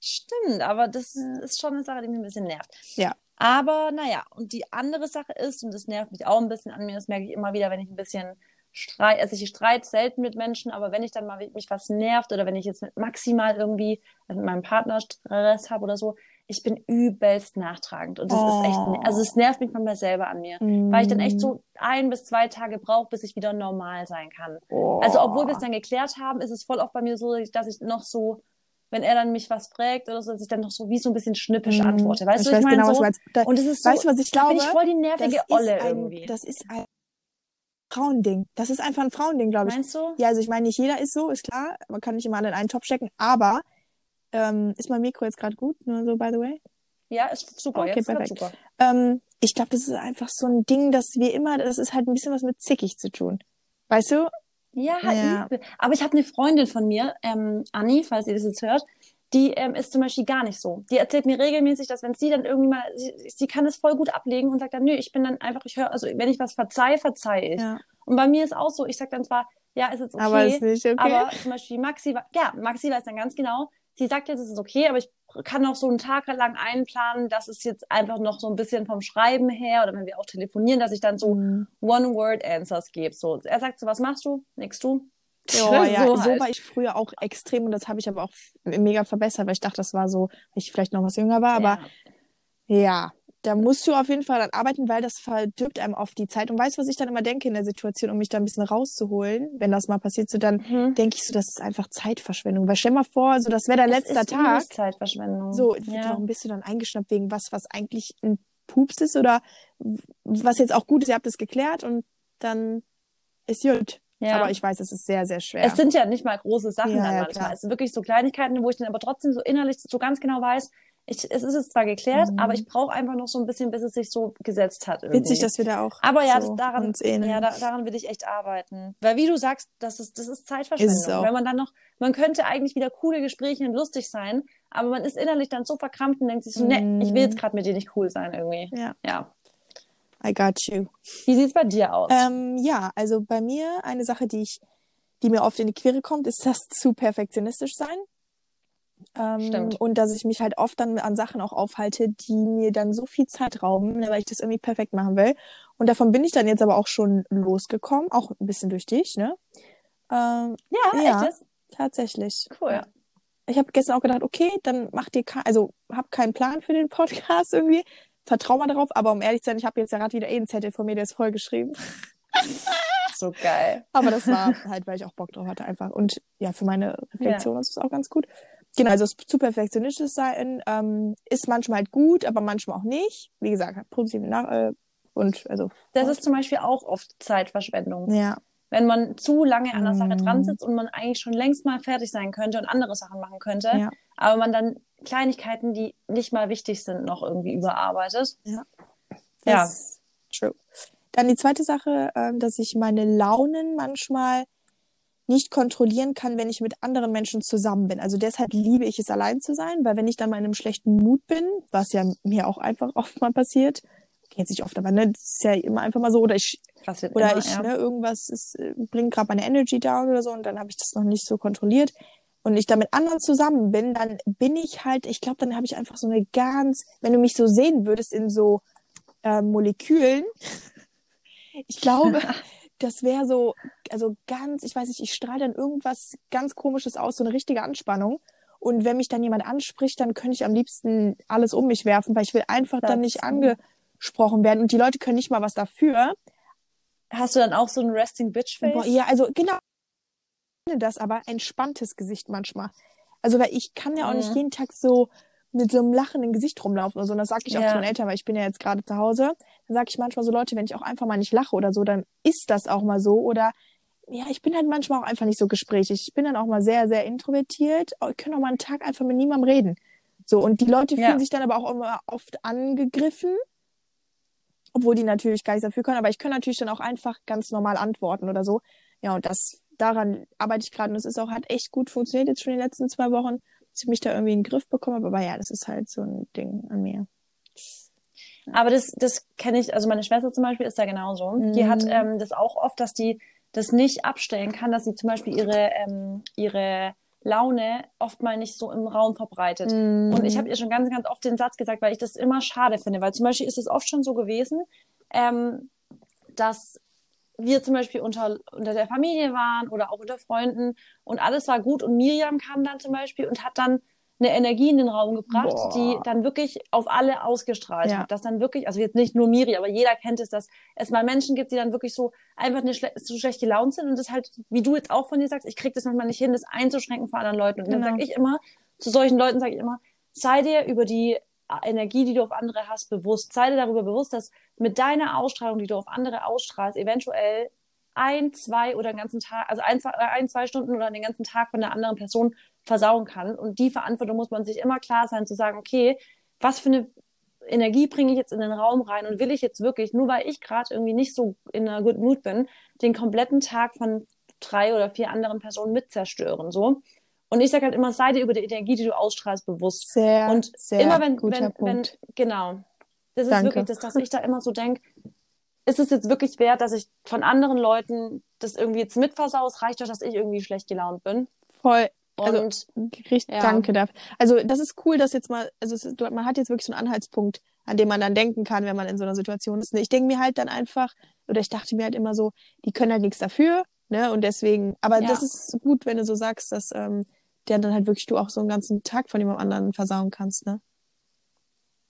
Stimmt, aber das ist schon eine Sache, die mich ein bisschen nervt. Ja. Aber naja, und die andere Sache ist, und das nervt mich auch ein bisschen an mir, das merke ich immer wieder, wenn ich ein bisschen Streit, also ich streite selten mit Menschen, aber wenn ich dann mal mich was nervt oder wenn ich jetzt maximal irgendwie mit meinem Partner Stress habe oder so, ich bin übelst nachtragend und das oh. ist echt, oh. also es nervt mich manchmal selber an mir, mm. weil ich dann echt so ein bis zwei Tage brauche, bis ich wieder normal sein kann. Oh. Also obwohl wir es dann geklärt haben, ist es voll oft bei mir so, dass ich noch so wenn er dann mich was fragt oder so, dass ich dann noch so wie so ein bisschen schnippisch mm. antworte. Weißt ich du, ich meine genau, so, da, und das ist so, weißt du, was ich glaube? Bin ich voll die nervige Olle ein, irgendwie. Das ist ein Frauending. Das ist einfach ein Frauending, glaube ich. Meinst du? Ja, also ich meine, nicht jeder ist so, ist klar. Man kann nicht immer alle in einen Topf stecken, aber ähm, ist mein Mikro jetzt gerade gut? Nur so, by the way? Ja, ist super. Okay, jetzt perfekt. super. Ähm, ich glaube, das ist einfach so ein Ding, dass wir immer, das ist halt ein bisschen was mit zickig zu tun. Weißt du? Ja, Ja. übel. aber ich habe eine Freundin von mir, ähm, Anni, falls ihr das jetzt hört, die ähm, ist zum Beispiel gar nicht so. Die erzählt mir regelmäßig, dass wenn sie dann irgendwie mal, sie, sie kann es voll gut ablegen und sagt dann, nö, ich bin dann einfach, ich höre, also wenn ich was verzeih, verzeih ich. Ja. Und bei mir ist auch so, ich sag dann zwar, ja, ist jetzt okay, Aber ist nicht okay. aber zum Beispiel Maxi, ja, Maxi weiß dann ganz genau, sie sagt jetzt, es ist okay, aber ich kann auch so einen Tag lang einplanen, dass es jetzt einfach noch so ein bisschen vom Schreiben her oder wenn wir auch telefonieren, dass ich dann so Mhm. One-Word-Answers gebe. So, er sagt so, was machst du? Nix du? Ja, ja, so, halt. war ich früher auch extrem und das habe ich aber auch mega verbessert, weil ich dachte, das war so, weil ich vielleicht noch was jünger war, aber ja. ja, da musst du auf jeden Fall dann arbeiten, weil das verdirbt einem oft die Zeit. Und weißt du, was ich dann immer denke in der Situation, um mich da ein bisschen rauszuholen, wenn das mal passiert, so dann Mhm. denke ich so, das ist einfach Zeitverschwendung. Weil stell mal vor, so das wäre dein Es letzter ist übelst Tag. Zeitverschwendung. So, ja. warum bist du dann eingeschnappt wegen was, was eigentlich ein Pups ist oder was jetzt auch gut ist, ihr habt es geklärt und dann ist gut. ja. Aber ich weiß, es ist sehr, sehr schwer. Es sind ja nicht mal große Sachen Ja, dann ja, manchmal. klar. Es sind wirklich so Kleinigkeiten, wo ich dann aber trotzdem so innerlich so ganz genau weiß, ich, es ist jetzt zwar geklärt, Mhm. aber ich brauche einfach noch so ein bisschen, bis es sich so gesetzt hat. Irgendwie. Witzig, dass wir da auch aber ja, so daran, uns ähneln. ja da, daran will ich echt arbeiten. Weil wie du sagst, das ist, das ist Zeitverschwendung. Ist es. Wenn man dann noch, man könnte eigentlich wieder coole Gespräche und lustig sein, aber man ist innerlich dann so verkrampft und denkt sich so, Mhm. nee, ich will jetzt gerade mit dir nicht cool sein irgendwie. Ja, Ja. I got you. Wie sieht's bei dir aus? Ähm, ja, also bei mir eine Sache, die ich, die mir oft in die Quere kommt, ist das zu perfektionistisch sein. Ähm, Stimmt. Und dass ich mich halt oft dann an Sachen auch aufhalte, die mir dann so viel Zeit rauben, ne, weil ich das irgendwie perfekt machen will. Und davon bin ich dann jetzt aber auch schon losgekommen, auch ein bisschen durch dich, ne? Ähm, ja, ja. echt tatsächlich. Cool. Ja. Ich habe gestern auch gedacht, okay, dann mach dir also hab keinen Plan für den Podcast irgendwie. Vertrau mal darauf, aber um ehrlich zu sein, ich habe jetzt ja gerade wieder eh einen Zettel von mir, der ist vollgeschrieben. So geil. Aber das war halt, weil ich auch Bock drauf hatte einfach. Und ja, für meine Reflexion ist es auch ganz gut. Genau, also zu perfektionistisch sein ähm, ist manchmal halt gut, aber manchmal auch nicht. Wie gesagt, hat positive Nach äh, und also Das ist zum Beispiel auch oft Zeitverschwendung. ja, Wenn man zu lange an der Sache dran sitzt und man eigentlich schon längst mal fertig sein könnte und andere Sachen machen könnte, Ja. aber man dann Kleinigkeiten, die nicht mal wichtig sind, noch irgendwie überarbeitet. Ja. Ja. Das True. Dann die zweite Sache, ähm, dass ich meine Launen manchmal nicht kontrollieren kann, wenn ich mit anderen Menschen zusammen bin. Also deshalb liebe ich es, allein zu sein, weil wenn ich dann mal in einem schlechten Mut bin, was ja mir auch einfach oft mal passiert, kennt sich oft, aber ne, das ist ja immer einfach mal so, oder ich oder immer, ich, ja. ne, irgendwas ist, äh, bringt gerade meine Energy down oder so und dann habe ich das noch nicht so kontrolliert und ich da mit anderen zusammen bin, dann bin ich halt, ich glaube, dann habe ich einfach so eine ganz, wenn du mich so sehen würdest in so äh, Molekülen, ich glaube, das wäre so, also ganz, ich weiß nicht, ich strahle dann irgendwas ganz Komisches aus, so eine richtige Anspannung. Und wenn mich dann jemand anspricht, dann könnte ich am liebsten alles um mich werfen, weil ich will einfach dann nicht Das- angesprochen werden. Und die Leute können nicht mal was dafür. Hast du dann auch so ein Resting Bitch Face? Boah, ja, also genau Ich finde das, aber entspanntes Gesicht manchmal. Also weil ich kann ja auch nicht Mhm. jeden Tag so mit so einem lachenden Gesicht rumlaufen oder so. Und das sage ich auch Ja. zu meinen Eltern, weil ich bin ja jetzt gerade zu Hause. Dann sage ich manchmal so, Leute, wenn ich auch einfach mal nicht lache oder so, dann ist das auch mal so. Oder ja, ich bin halt manchmal auch einfach nicht so gesprächig. Ich bin dann auch mal sehr, sehr introvertiert. Ich kann auch mal einen Tag einfach mit niemandem reden. So, und die Leute Ja. fühlen sich dann aber auch immer oft angegriffen. Obwohl die natürlich gar nichts dafür können, aber ich kann natürlich dann auch einfach ganz normal antworten oder so. Ja, und das, daran arbeite ich gerade und es ist auch, hat echt gut funktioniert jetzt schon die letzten zwei Wochen, dass ich mich da irgendwie in den Griff bekomme. Aber ja, das ist halt so ein Ding an mir. Aber das, das kenne ich, also meine Schwester zum Beispiel ist da genauso. Die hat Mhm. ähm, das auch oft, dass die das nicht abstellen kann, dass sie zum Beispiel ihre, ähm, ihre Laune oft mal nicht so im Raum verbreitet. Mhm. Und ich habe ihr schon ganz, ganz oft den Satz gesagt, weil ich das immer schade finde, weil zum Beispiel ist es oft schon so gewesen, ähm, dass wir zum Beispiel unter, unter der Familie waren oder auch unter Freunden und alles war gut und Miriam kam dann zum Beispiel und hat dann eine Energie in den Raum gebracht, Boah. die dann wirklich auf alle ausgestrahlt Ja. hat. Dass dann wirklich, also jetzt nicht nur Miri, aber jeder kennt es, dass es mal Menschen gibt, die dann wirklich so einfach eine schle so schlecht gelaunt sind und das halt, wie du jetzt auch von dir sagst, ich krieg das manchmal nicht hin, das einzuschränken vor anderen Leuten. Und dann Genau. sage ich immer, zu solchen Leuten sage ich immer, sei dir über die Energie, die du auf andere hast, bewusst. Sei dir darüber bewusst, dass mit deiner Ausstrahlung, die du auf andere ausstrahlst, eventuell ein, zwei oder den ganzen Tag, also ein zwei, ein, zwei Stunden oder den ganzen Tag von der anderen Person versauen kann. Und die Verantwortung muss man sich immer klar sein, zu sagen, okay, was für eine Energie bringe ich jetzt in den Raum rein und will ich jetzt wirklich, nur weil ich gerade irgendwie nicht so in einer Good Mood bin, den kompletten Tag von drei oder vier anderen Personen mit zerstören, so. Und ich sage halt immer, sei dir über die Energie, die du ausstrahlst, bewusst. Sehr, und sehr immer wenn, guter wenn, wenn, Punkt. genau. Das ist Danke. wirklich das, dass ich da immer so denke, ist es jetzt wirklich wert, dass ich von anderen Leuten das irgendwie jetzt mitversau? Es reicht doch, dass ich irgendwie schlecht gelaunt bin. Voll. Also, Und Richtig, Ja. danke dafür. Also das ist cool, dass jetzt mal, also es ist, man hat jetzt wirklich so einen Anhaltspunkt, an dem man dann denken kann, wenn man in so einer Situation ist. Ich denke mir halt dann einfach, oder ich dachte mir halt immer so, die können halt nichts dafür, ne? Und deswegen, aber Ja. das ist gut, wenn du so sagst, dass ähm, der dann halt wirklich du auch so einen ganzen Tag von jemand anderen versauen kannst, ne?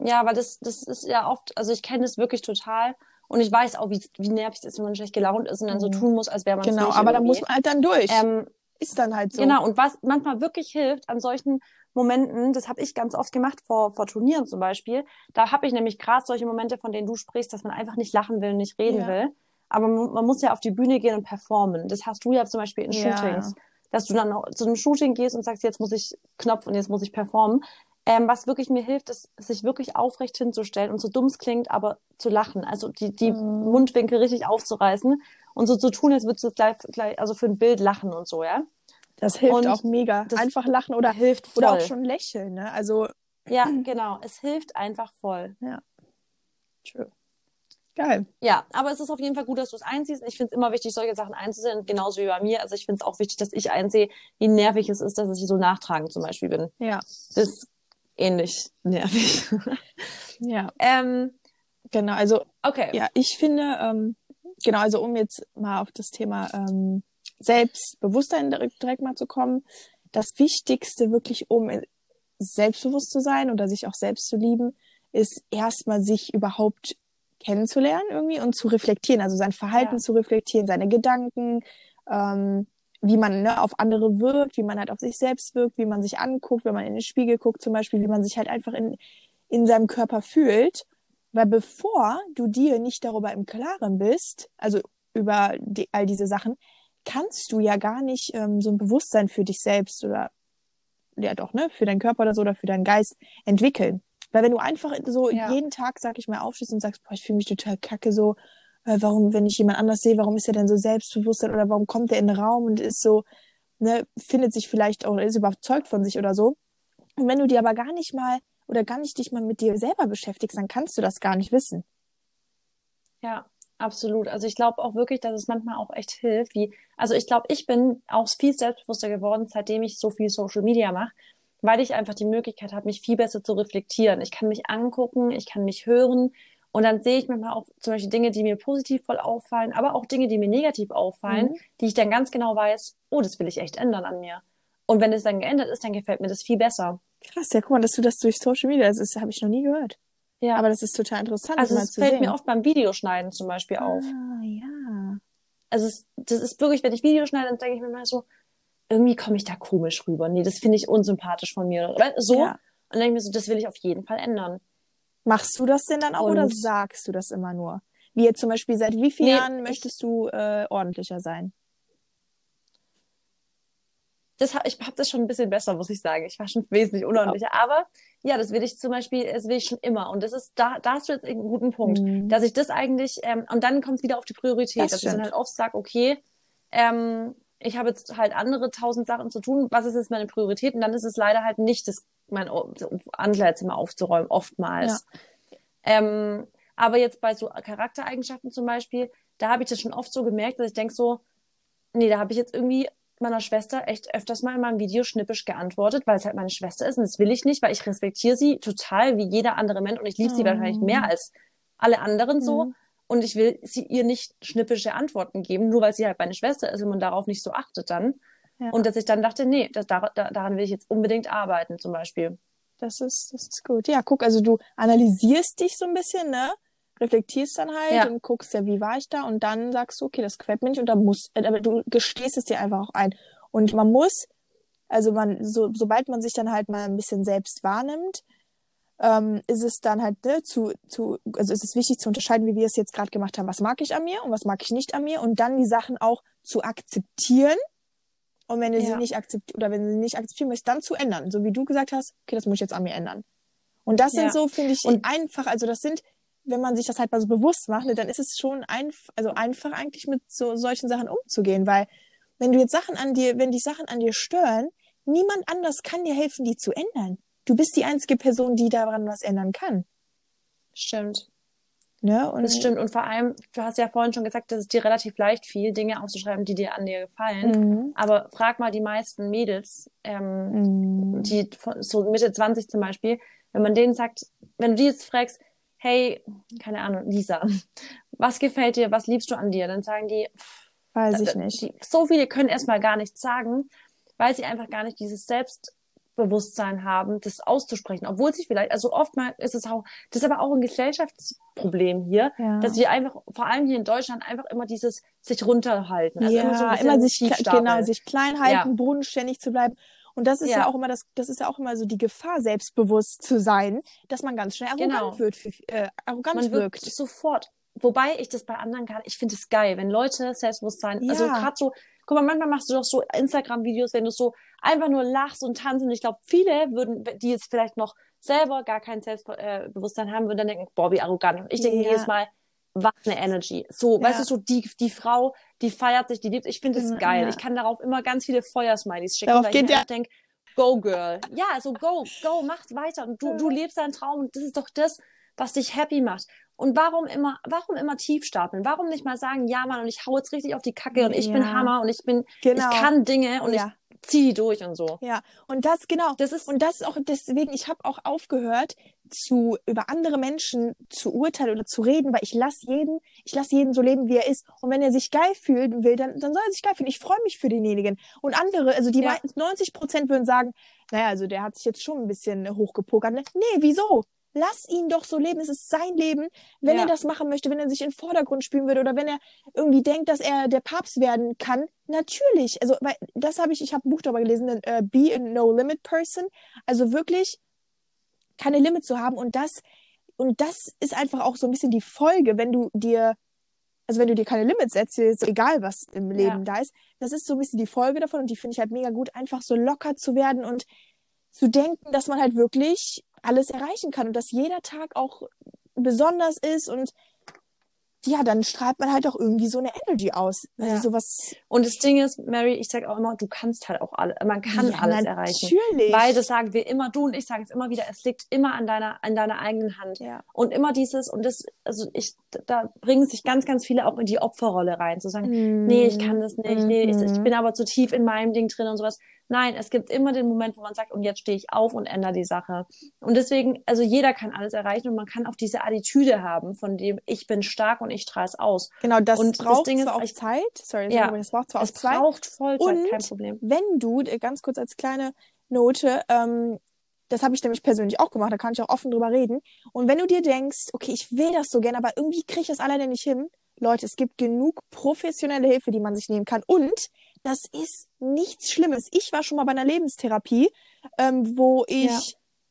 ja, weil das, das ist ja oft, also ich kenne das wirklich total. Und ich weiß auch, wie, wie nervig es ist, wenn man schlecht gelaunt ist und dann so Mhm. tun muss, als wäre man Genau, nicht aber da muss man halt dann durch. Ähm, ist dann halt so. Genau, und was manchmal wirklich hilft an solchen Momenten, das habe ich ganz oft gemacht vor, vor Turnieren zum Beispiel, da habe ich nämlich gerade solche Momente, von denen du sprichst, dass man einfach nicht lachen will, nicht reden Ja. will. Aber man, muss ja auf die Bühne gehen und performen. Das hast du ja zum Beispiel in Ja. Shootings, dass du dann zu einem Shooting gehst und sagst, jetzt muss ich Knopf und jetzt muss ich performen. Ähm, was wirklich mir hilft, ist, sich wirklich aufrecht hinzustellen und so dumm es klingt, aber zu lachen. Also die, die Mhm. Mundwinkel richtig aufzureißen und so zu tun, als würdest du gleich, gleich, also für ein Bild lachen und so, ja? Das hilft Und auch mega. das Einfach lachen oder hilft voll. oder auch schon lächeln, ne? Also Ja, genau. Es hilft einfach voll. true. Geil. Ja, aber es ist auf jeden Fall gut, dass du es einsiehst. Ich finde es immer wichtig, solche Sachen einzusehen, genauso wie bei mir. Also ich finde es auch wichtig, dass ich einsehe, wie nervig es ist, dass ich so nachtragend zum Beispiel bin. Ja. Das ist ähnlich nervig. Ja. ähm, Genau. Also okay. Ja, ich finde, ähm, genau, also um jetzt mal auf das Thema ähm, Selbstbewusstsein direkt, direkt mal zu kommen, das Wichtigste wirklich, um selbstbewusst zu sein oder sich auch selbst zu lieben, ist erstmal sich überhaupt kennenzulernen irgendwie und zu reflektieren, also sein Verhalten Ja. zu reflektieren, seine Gedanken, ähm, wie man ne, auf andere wirkt, wie man halt auf sich selbst wirkt, wie man sich anguckt, wenn man in den Spiegel guckt zum Beispiel, wie man sich halt einfach in, in seinem Körper fühlt. Weil bevor du dir nicht darüber im Klaren bist, also über die, all diese Sachen, kannst du ja gar nicht ähm, so ein Bewusstsein für dich selbst oder ja doch, ne, für deinen Körper oder so oder für deinen Geist entwickeln. Weil wenn du einfach so Ja. jeden Tag, sag ich mal, aufstehst und sagst, boah, ich fühle mich total kacke, so, äh, warum, wenn ich jemand anders sehe, warum ist er denn so selbstbewusst oder warum kommt er in den Raum und ist so, ne, findet sich vielleicht auch, ist überzeugt von sich oder so. Und wenn du dir aber gar nicht mal oder gar nicht dich mal mit dir selber beschäftigst, dann kannst du das gar nicht wissen. Ja, absolut. Also ich glaube auch wirklich, dass es manchmal auch echt hilft, wie, also ich glaube, ich bin auch viel selbstbewusster geworden, seitdem ich so viel Social Media mache, weil ich einfach die Möglichkeit habe, mich viel besser zu reflektieren. Ich kann mich angucken, ich kann mich hören und dann sehe ich manchmal auch zum Beispiel Dinge, die mir positiv voll auffallen, aber auch Dinge, die mir negativ auffallen, Mhm. die ich dann ganz genau weiß, oh, das will ich echt ändern an mir. Und wenn es dann geändert ist, dann gefällt mir das viel besser. Krass, ja, guck mal, dass du das durch Social Media, das ist, habe ich noch nie gehört. Ja, Aber das ist total interessant, also zu fällt sehen. mir oft beim Videoschneiden zum Beispiel auf. Ah, ja. also es, das ist wirklich, wenn ich Videos schneide, dann denke ich mir mal so, irgendwie komme ich da komisch rüber. Nee, das finde ich unsympathisch von mir. Oder so. Ja. Und dann denke ich mir so, das will ich auf jeden Fall ändern. Machst du das denn dann auch Und- oder sagst du das immer nur? Wie jetzt zum Beispiel, seit wie vielen Nee, Jahren möchtest du äh, ordentlicher sein? Das, ich habe das schon ein bisschen besser, muss ich sagen. Ich war schon wesentlich unordentlicher. Aber ja, das will ich zum Beispiel, das will ich schon immer. Und das ist, da, da hast du jetzt einen guten Punkt. Mhm. Dass ich das eigentlich, ähm, und dann kommt es wieder auf die Priorität, Das dass ich dann stimmt. halt oft sage, okay, ähm, ich habe jetzt halt andere tausend Sachen zu tun. Was ist jetzt meine Priorität? Und dann ist es leider halt nicht, das, mein Ankleidezimmer aufzuräumen, oftmals. Ähm, aber jetzt bei so Charaktereigenschaften zum Beispiel, da habe ich das schon oft so gemerkt, dass ich denke so, nee, da habe ich jetzt irgendwie meiner Schwester echt öfters mal in meinem Video schnippisch geantwortet, weil es halt meine Schwester ist und das will ich nicht, weil ich respektiere sie total wie jeder andere Mensch und ich liebe sie Oh. wahrscheinlich mehr als alle anderen so. Mhm. Und ich will sie ihr nicht schnippische Antworten geben, nur weil sie halt meine Schwester ist und man darauf nicht so achtet dann. Ja. Und dass ich dann dachte, nee, das, da, da, daran will ich jetzt unbedingt arbeiten, zum Beispiel. Das ist, das ist gut. Ja, guck, also du analysierst dich so ein bisschen, ne? Reflektierst dann halt Ja. und guckst ja, wie war ich da und dann sagst du, okay, das gefällt mir nicht und dann muss, äh, aber du gestehst es dir einfach auch ein. Und man muss, also man, so, sobald man sich dann halt mal ein bisschen selbst wahrnimmt, ähm, ist es dann halt ne, zu, zu, also ist es wichtig zu unterscheiden, wie wir es jetzt gerade gemacht haben, was mag ich an mir und was mag ich nicht an mir und dann die Sachen auch zu akzeptieren. Und wenn du ja. sie nicht akzeptiert oder wenn du sie nicht akzeptieren möchtest, dann zu ändern. So wie du gesagt hast, okay, das muss ich jetzt an mir ändern. Und das ja. sind so, finde ich, und einfach, also das sind, wenn man sich das halt mal so bewusst macht, ne, dann ist es schon einfach, also einfach eigentlich mit so solchen Sachen umzugehen, weil wenn du jetzt Sachen an dir, wenn die Sachen an dir stören, niemand anders kann dir helfen, die zu ändern. Du bist die einzige Person, die daran was ändern kann. Stimmt. Ne? Und das stimmt. Und vor allem, du hast ja vorhin schon gesagt, dass es dir relativ leicht fiel, Dinge aufzuschreiben, die dir an dir gefallen. Mhm. Aber frag mal die meisten Mädels, ähm, mhm. die so Mitte 20 zum Beispiel, wenn man denen sagt, wenn du die jetzt fragst, hey, keine Ahnung, Lisa, was gefällt dir, was liebst du an dir? Dann sagen die, weiß ich nicht. Die, so viele können erstmal gar nichts sagen, weil sie einfach gar nicht dieses Selbst Selbstbewusstsein haben, das auszusprechen, obwohl sich vielleicht, also oftmals ist es auch, das ist aber auch ein Gesellschaftsproblem hier, ja. dass wir einfach, vor allem hier in Deutschland, einfach immer dieses sich runterhalten. Also ja, immer, so immer sich, genau, sich klein halten, ja. bodenständig zu bleiben. Und das ist ja. ja. auch immer das, das ist ja auch immer so die Gefahr, selbstbewusst zu sein, dass man ganz schnell arrogant genau. wird, äh, arrogant man wirkt. sofort. Wobei ich das bei anderen gar ich finde es geil, wenn Leute Selbstbewusstsein, also ja. also gerade so, guck mal, manchmal machst du doch so Instagram-Videos, wenn du so einfach nur lachst und tanzt. Und ich glaube, viele würden, die jetzt vielleicht noch selber gar kein Selbstbewusstsein haben, würden dann denken, boah, wie arrogant. Und ich denke ja. jedes Mal, was eine Energy. So, ja. weißt du, so die, die Frau, die feiert sich, die liebt, ich finde das geil. Ja. Ich kann darauf immer ganz viele Feuersmileys schicken, darauf weil geht ich ja. denke, go girl. Ja, also go, go, mach weiter. Und du, du lebst deinen Traum und das ist doch das, was dich happy macht. Und warum immer, warum immer tief stapeln? Warum nicht mal sagen, ja Mann, und ich hau jetzt richtig auf die Kacke und ich ja. bin Hammer und ich bin, genau. ich kann Dinge und ja. Zieh die durch und so. Ja, und das genau. Das ist und das ist auch deswegen. Ich habe auch aufgehört zu über andere Menschen zu urteilen oder zu reden, weil ich lasse jeden, ich lasse jeden so leben, wie er ist. Und wenn er sich geil fühlen will, dann dann soll er sich geil fühlen. Ich freue mich für denjenigen. Und andere, also die ja. 90 Prozent würden sagen, naja, also der hat sich jetzt schon ein bisschen hochgepokert. Ne? Nee, wieso? Lass ihn doch so leben. Es ist sein Leben. Wenn ja. er das machen möchte, wenn er sich in den Vordergrund spielen würde oder wenn er irgendwie denkt, dass er der Papst werden kann, natürlich. Also, weil das habe ich, ich habe ein Buch darüber gelesen, uh, Be a No Limit Person. Also wirklich keine Limit zu haben und das und das ist einfach auch so ein bisschen die Folge, wenn du dir also wenn du dir keine Limits setzt, ist egal was im Leben ja. da ist, das ist so ein bisschen die Folge davon und die finde ich halt mega gut, einfach so locker zu werden und zu denken, dass man halt wirklich alles erreichen kann und dass jeder Tag auch besonders ist und ja, dann strahlt man halt auch irgendwie so eine Energy aus. Also ja. sowas. Und das Ding ist, Mary, ich sag auch immer, du kannst halt auch alles, man kann ja, alles erreichen. Natürlich. Weil das sagen wir immer, du und ich sagen es immer wieder, es liegt immer an deiner, an deiner eigenen Hand. Ja. Und immer dieses, und das, also ich, da bringen sich ganz, ganz viele auch in die Opferrolle rein, zu sagen, mm. nee, ich kann das nicht, mm nee, ich, ich, mhm. bin aber zu tief in meinem Ding drin und sowas. Nein, es gibt immer den Moment, wo man sagt, und jetzt stehe ich auf und ändere die Sache. Und deswegen, also jeder kann alles erreichen und man kann auch diese Attitüde haben, von dem ich bin stark und ich trage es aus. Genau, das und braucht das Ding zwar ist, auch ich, Zeit. Sorry, ja, das braucht zwar auch Zeit. Es braucht Vollzeit, und kein Problem. Wenn du, äh, ganz kurz als kleine Note, ähm, das habe ich nämlich persönlich auch gemacht, da kann ich auch offen drüber reden. Und wenn du dir denkst, okay, ich will das so gerne, aber irgendwie kriege ich das alleine nicht hin, Leute, es gibt genug professionelle Hilfe, die man sich nehmen kann. Und das ist nichts Schlimmes. Ich war schon mal bei einer Lebenstherapie, ähm, wo ich ja.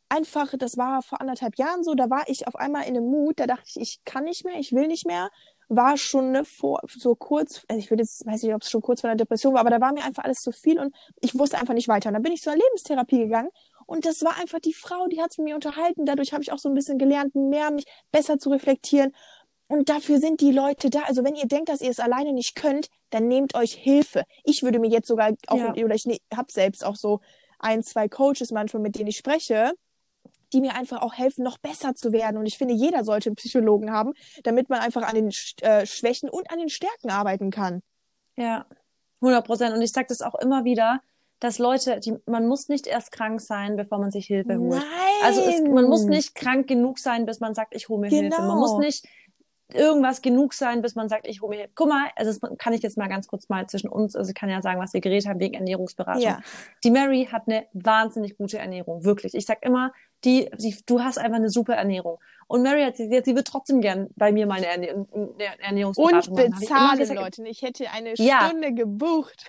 einfach, das war vor anderthalb Jahren so, da war ich auf einmal in einem Mut, da dachte ich, ich kann nicht mehr, ich will nicht mehr. War schon ne, vor, so kurz, also ich würde jetzt, weiß nicht, ob es schon kurz vor der Depression war, aber da war mir einfach alles zu viel und ich wusste einfach nicht weiter. Und dann bin ich zur Lebenstherapie gegangen und das war einfach die Frau, die hat mit mir unterhalten. Dadurch habe ich auch so ein bisschen gelernt, mehr mich besser zu reflektieren. Und dafür sind die Leute da. Also wenn ihr denkt, dass ihr es alleine nicht könnt, dann nehmt euch Hilfe. Ich würde mir jetzt sogar auch, ja. oder ich ne, habe selbst auch so ein, zwei Coaches manchmal, mit denen ich spreche, die mir einfach auch helfen, noch besser zu werden. Und ich finde, jeder sollte einen Psychologen haben, damit man einfach an den äh, Schwächen und an den Stärken arbeiten kann. Ja, 100 Prozent. Und ich sage das auch immer wieder, dass Leute, die, man muss nicht erst krank sein, bevor man sich Hilfe holt. Nein. Also es, man muss nicht krank genug sein, bis man sagt, ich hole mir genau. Hilfe. Man muss nicht irgendwas genug sein, bis man sagt, ich hole mir, guck mal, also das kann ich jetzt mal ganz kurz mal zwischen uns, also ich kann ja sagen, was wir geredet haben wegen Ernährungsberatung. Ja. Die Mary hat eine wahnsinnig gute Ernährung, wirklich. Ich sag immer, die, die du hast einfach eine super Ernährung. Und Mary hat sie, sie wird trotzdem gern bei mir meine Ernähr Ernährungsberatung Und bezahlen, Leute. Ich hätte eine ja. Stunde gebucht.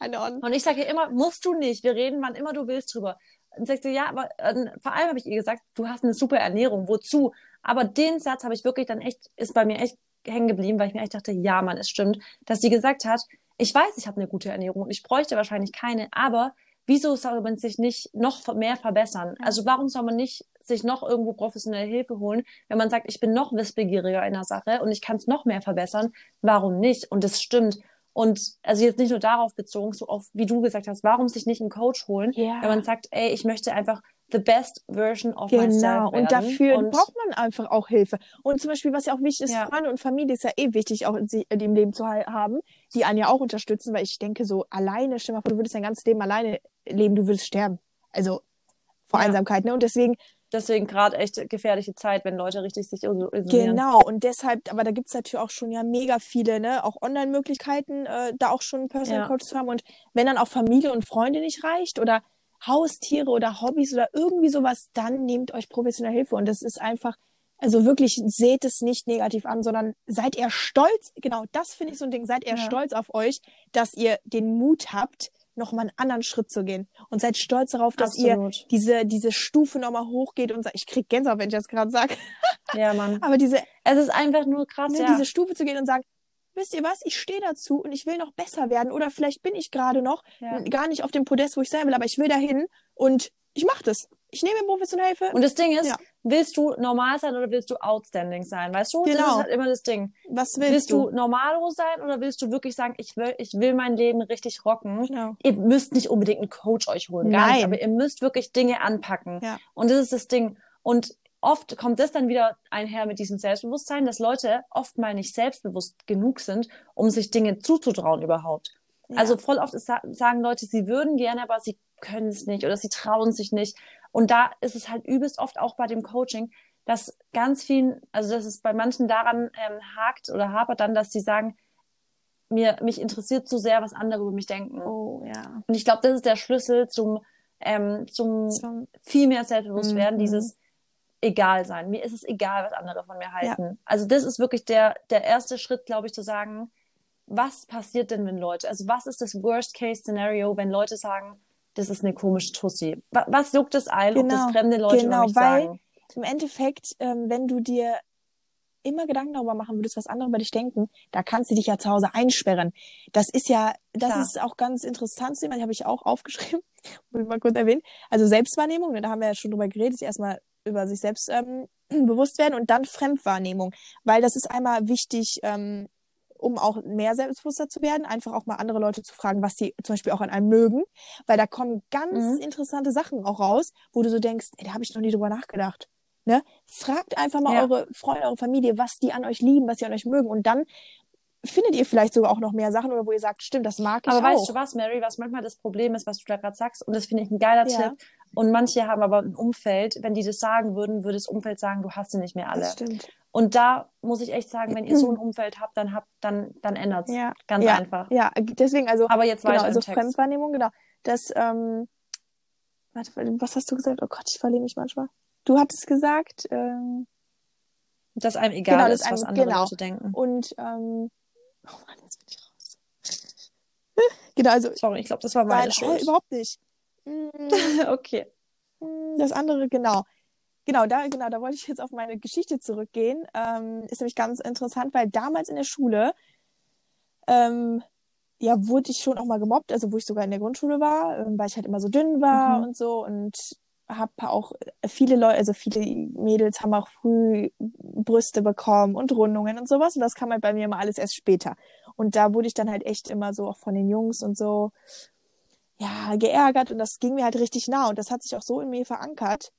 Und ich sage immer, musst du nicht. Wir reden, wann immer du willst drüber. Und sagt sie, ja, aber äh, vor allem habe ich ihr gesagt, du hast eine super Ernährung, wozu? Aber den Satz habe ich wirklich dann echt, ist bei mir echt hängen geblieben, weil ich mir echt dachte, ja, Mann, es stimmt, dass sie gesagt hat, ich weiß, ich habe eine gute Ernährung und ich bräuchte wahrscheinlich keine, aber wieso soll man sich nicht noch mehr verbessern? Also warum soll man nicht sich noch irgendwo professionelle Hilfe holen, wenn man sagt, ich bin noch wissbegieriger in der Sache und ich kann es noch mehr verbessern? Warum nicht? Und das stimmt. Und also jetzt nicht nur darauf bezogen, so auf, wie du gesagt hast, warum sich nicht einen Coach holen, ja. wenn man sagt, ey, ich möchte einfach the best version of genau. myself Genau, und dafür und braucht man einfach auch Hilfe. Und zum Beispiel, was ja auch wichtig ist, ja. Freunde und Familie ist ja eh wichtig, auch in, in dem Leben zu haben, die einen ja auch unterstützen, weil ich denke so, alleine, stell mal vor, du würdest dein ganzes Leben alleine leben, du würdest sterben. Also vor ja. Einsamkeit, ne? Und deswegen deswegen gerade echt gefährliche Zeit, wenn Leute richtig sich isolieren. Genau, und deshalb, aber da gibt's natürlich auch schon ja mega viele, ne, auch Online-Möglichkeiten, äh, da auch schon einen Personal ja. Coach zu haben. Und wenn dann auch Familie und Freunde nicht reicht oder Haustiere oder Hobbys oder irgendwie sowas, dann nehmt euch professionelle Hilfe. Und das ist einfach, also wirklich, seht es nicht negativ an, sondern seid ihr stolz, genau, das finde ich so ein Ding, seid ihr ja. stolz auf euch, dass ihr den Mut habt, noch mal einen anderen Schritt zu gehen. Und seid stolz darauf, dass Absolut. ihr diese, diese Stufe noch mal hochgeht und sagt, ich krieg Gänsehaut, wenn ich das gerade sage. ja, Mann. Aber diese, es ist einfach nur krass, ne, ja. diese Stufe zu gehen und sagen, wisst ihr was, ich stehe dazu und ich will noch besser werden oder vielleicht bin ich gerade noch ja. gar nicht auf dem Podest, wo ich sein will, aber ich will dahin und ich mache das. Ich nehme professionelle Hilfe. Und das Ding ist, ja. willst du normal sein oder willst du outstanding sein? Weißt du? Genau. Das ist halt immer das Ding. Was willst, willst du? du normalo sein oder willst du wirklich sagen, ich will, ich will mein Leben richtig rocken? Genau. Ihr müsst nicht unbedingt einen Coach euch holen, gar Nein. nicht, aber ihr müsst wirklich Dinge anpacken. Ja. Und das ist das Ding. Und oft kommt das dann wieder einher mit diesem Selbstbewusstsein, dass Leute oft mal nicht selbstbewusst genug sind, um sich Dinge zuzutrauen überhaupt. Ja. Also voll oft ist, sagen Leute, sie würden gerne, aber sie können es nicht oder sie trauen sich nicht. Und da ist es halt übelst oft auch bei dem Coaching, dass ganz vielen, also dass es bei manchen daran ähm, hakt oder hapert dann, dass sie sagen, mir, mich interessiert zu sehr, was andere über mich denken. Oh, ja. Und ich glaube, das ist der Schlüssel zum, ähm, zum, zum viel mehr Selbstbewusstwerden, mhm. dieses egal sein. Mir ist es egal, was andere von mir halten. Ja. Also das ist wirklich der, der erste Schritt, glaube ich, zu sagen, was passiert denn, wenn Leute, also was ist das Worst-Case-Szenario, wenn Leute sagen, das ist eine komische Tussi. Was, was juckt es ein, genau, ob das genau. fremde Leute genau, über weil sagen? Im Endeffekt, ähm, wenn du dir immer Gedanken darüber machen würdest, was andere über dich denken, da kannst du dich ja zu Hause einsperren. Das ist ja, das Klar. ist auch ganz interessant zu sehen, habe ich auch aufgeschrieben, muss ich mal kurz erwähnen. Also Selbstwahrnehmung, ne, da haben wir ja schon drüber geredet, ist erstmal über sich selbst ähm, bewusst werden und dann Fremdwahrnehmung, weil das ist einmal wichtig, ähm, um auch mehr selbstbewusster zu werden, einfach auch mal andere Leute zu fragen, was sie zum Beispiel auch an einem mögen, weil da kommen ganz mhm. interessante Sachen auch raus, wo du so denkst, ey, da habe ich noch nie drüber nachgedacht. Ne? Fragt einfach mal ja. eure Freunde, eure Familie, was die an euch lieben, was sie an euch mögen und dann findet ihr vielleicht sogar auch noch mehr Sachen oder wo ihr sagt, stimmt, das mag ich aber auch. Aber weißt du was, Mary, was manchmal das Problem ist, was du da gerade sagst, und das finde ich ein geiler ja. Tipp. Und manche haben aber ein Umfeld, wenn die das sagen würden, würde das Umfeld sagen, du hast sie nicht mehr alle. Das stimmt. Und da muss ich echt sagen, wenn ihr so ein Umfeld habt, dann habt, dann, dann ändert's. Ja. Ganz ja. einfach. Ja, deswegen, also, aber jetzt genau, also Fremdwahrnehmung, genau. Das, ähm, warte, was hast du gesagt? Oh Gott, ich verliere mich manchmal. Du hattest gesagt, ähm, dass einem egal genau, ist, was andere genau. Leute denken. Und ähm, Oh Mann, jetzt bin ich raus. genau, also. Sorry, ich glaube, das war meine nein, Schuld. Oh, überhaupt nicht. okay. Mm, das andere, genau. Genau, da, genau, da wollte ich jetzt auf meine Geschichte zurückgehen. Ähm, ist nämlich ganz interessant, weil damals in der Schule, ähm, ja, wurde ich schon auch mal gemobbt, also wo ich sogar in der Grundschule war, ähm, weil ich halt immer so dünn war mhm. und so und habe auch viele Leute, also viele Mädels haben auch früh Brüste bekommen und Rundungen und sowas. Und das kam halt bei mir immer alles erst später. Und da wurde ich dann halt echt immer so auch von den Jungs und so, ja, geärgert. Und das ging mir halt richtig nah. Und das hat sich auch so in mir verankert.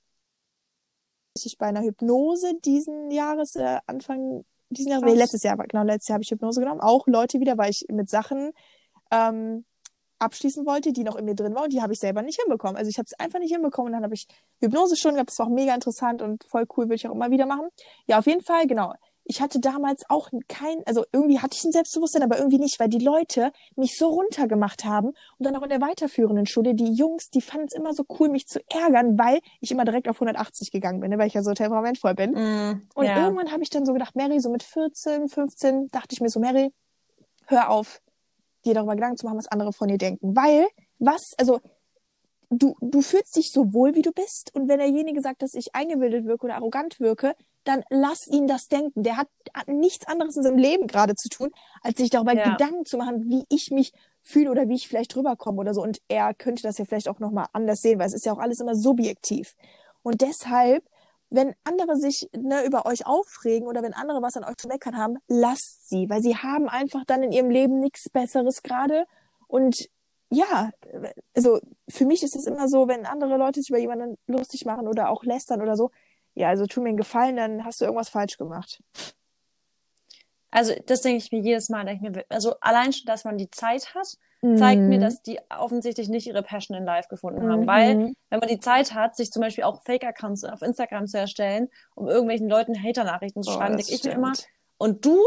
Ich bei einer Hypnose diesen Jahres, äh, Anfang diesen Jahres, nee, letztes Jahr, genau, letztes Jahr habe ich Hypnose genommen. Auch Leute wieder, weil ich mit Sachen, ähm, abschließen wollte, die noch in mir drin war und die habe ich selber nicht hinbekommen. Also ich habe es einfach nicht hinbekommen und dann habe ich Hypnose schon gehabt, das war auch mega interessant und voll cool, würde ich auch immer wieder machen. Ja, auf jeden Fall, genau. Ich hatte damals auch kein, also irgendwie hatte ich ein Selbstbewusstsein, aber irgendwie nicht, weil die Leute mich so runtergemacht haben und dann auch in der weiterführenden Schule, die Jungs, die fanden es immer so cool, mich zu ärgern, weil ich immer direkt auf 180 gegangen bin, ne, weil ich ja so temperamentvoll bin. Mm, und ja. irgendwann habe ich dann so gedacht, Mary, so mit 14, 15, dachte ich mir so, Mary, hör auf, dir darüber Gedanken zu machen, was andere von dir denken. Weil, was, also, du, du fühlst dich so wohl, wie du bist. Und wenn derjenige sagt, dass ich eingebildet wirke oder arrogant wirke, dann lass ihn das denken. Der hat, hat nichts anderes in seinem Leben gerade zu tun, als sich darüber ja. Gedanken zu machen, wie ich mich fühle oder wie ich vielleicht rüberkomme oder so. Und er könnte das ja vielleicht auch nochmal anders sehen, weil es ist ja auch alles immer subjektiv. Und deshalb, wenn andere sich ne, über euch aufregen oder wenn andere was an euch zu meckern haben, lasst sie, weil sie haben einfach dann in ihrem Leben nichts Besseres gerade. Und ja, also für mich ist es immer so, wenn andere Leute sich über jemanden lustig machen oder auch lästern oder so, ja, also tu mir einen Gefallen, dann hast du irgendwas falsch gemacht. Also das denke ich mir jedes Mal. Denke ich mir, also allein schon, dass man die Zeit hat, zeigt mhm. mir, dass die offensichtlich nicht ihre Passion in Life gefunden haben. Mhm. Weil, wenn man die Zeit hat, sich zum Beispiel auch Fake-Accounts auf Instagram zu erstellen, um irgendwelchen Leuten Hater-Nachrichten zu oh, schreiben, denke ich mir immer, und du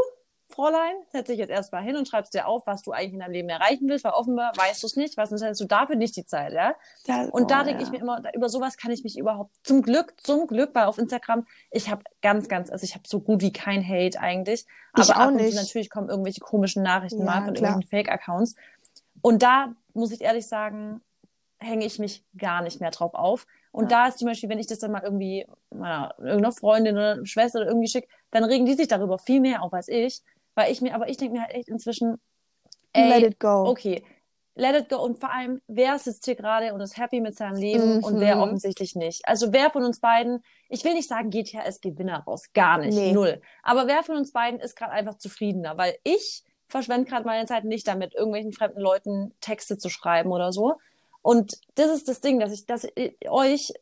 Fräulein, setz dich jetzt erstmal hin und schreibst dir auf, was du eigentlich in deinem Leben erreichen willst, weil offenbar weißt du es nicht, was hast du dafür nicht die Zeit, ja? ja und da oh, denke ja. ich mir immer, über sowas kann ich mich überhaupt, zum Glück, zum Glück, weil auf Instagram, ich habe ganz, ganz, also ich habe so gut wie kein Hate eigentlich, ich aber ab und zu natürlich kommen irgendwelche komischen Nachrichten ja, mal von klar. irgendwelchen Fake-Accounts. Und da muss ich ehrlich sagen, hänge ich mich gar nicht mehr drauf auf. Und ja. da ist zum Beispiel, wenn ich das dann mal irgendwie meiner irgendeiner Freundin oder Schwester oder irgendwie schicke, dann regen die sich darüber viel mehr auf als ich. Weil ich mir, aber ich denke mir halt echt inzwischen, ey, let it go. Okay, let it go. Und vor allem, wer sitzt hier gerade und ist happy mit seinem Leben mhm. und wer offensichtlich nicht. Also wer von uns beiden, ich will nicht sagen, geht hier als Gewinner raus. Gar nicht. Nee. Null. Aber wer von uns beiden ist gerade einfach zufriedener? Weil ich verschwende gerade meine Zeit nicht damit, irgendwelchen fremden Leuten Texte zu schreiben oder so. Und das ist das Ding, dass ich, dass ich euch,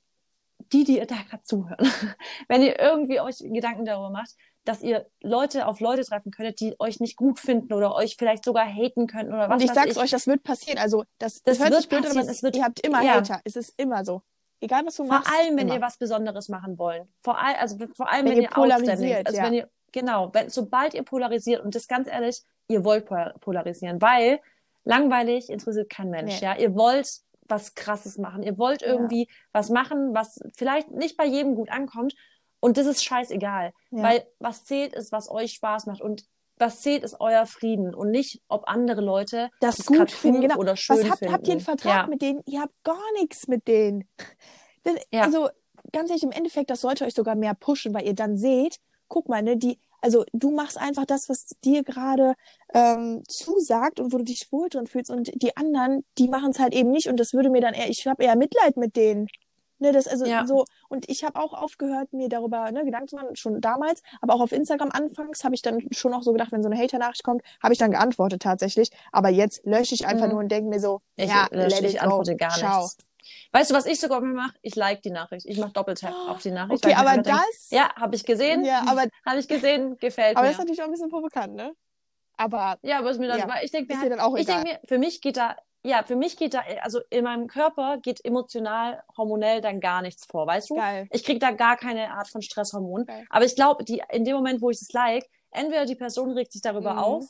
die, die ihr da gerade zuhören, wenn ihr irgendwie euch Gedanken darüber macht, dass ihr Leute auf Leute treffen könntet, die euch nicht gut finden oder euch vielleicht sogar haten könnten oder was. Und ich sag's ich. euch, das wird passieren. Also das, das, das hört sich blöd an, aber es wird, ihr habt immer ja. Hater. Es ist immer so. Egal was du machst. Vor allem, wenn immer. ihr was Besonderes machen wollt. Vor allem, also vor allem, wenn, wenn ihr polarisiert. Also ja. wenn ihr, genau, wenn, sobald ihr polarisiert und das ganz ehrlich, ihr wollt polarisieren, weil langweilig interessiert kein Mensch. Nee. Ja, ihr wollt was Krasses machen. Ihr wollt irgendwie ja. was machen, was vielleicht nicht bei jedem gut ankommt. Und das ist scheißegal. Ja. Weil was zählt ist, was euch Spaß macht. Und was zählt ist euer Frieden und nicht, ob andere Leute das, das gut finden genau. oder schön was habt, finden. Habt ihr einen Vertrag ja. mit denen? Ihr habt gar nichts mit denen. Das. Also ganz ehrlich, im Endeffekt, das sollte euch sogar mehr pushen, weil ihr dann seht, guck mal, ne, die, also du machst einfach das, was dir gerade ähm, zusagt und wo du dich wohl drin fühlst und die anderen, die machen es halt eben nicht und das würde mir dann eher, ich habe eher Mitleid mit denen. Ne, das also ja. so und ich habe auch aufgehört, mir darüber ne, Gedanken zu machen, schon damals, aber auch auf Instagram anfangs habe ich dann schon auch so gedacht, wenn so eine Hater-Nachricht kommt, habe ich dann geantwortet tatsächlich. Aber jetzt lösche ich einfach mhm. nur und denke mir so, ich ja, lösche, ich antworte gar Ciao. nichts. Weißt du, was ich sogar immer mache? Ich like die Nachricht. Ich mache Doppeltap oh, auf die Nachricht. Okay, aber das. Denke, ja, habe ich gesehen. Ja, aber habe ich gesehen, gefällt aber mir. Aber das ist natürlich auch ein bisschen provokant, ne? Aber ja, aber ist mir dann, ja, ich denke mir, halt, ich denke mir, für mich geht da ja, für mich geht da, also in meinem Körper geht emotional, hormonell dann gar nichts vor, weißt du? Geil. Ich krieg da gar keine Art von Stresshormon. Geil. Aber ich glaube, die, in dem Moment, wo ich es like, entweder die Person regt sich darüber mhm. auf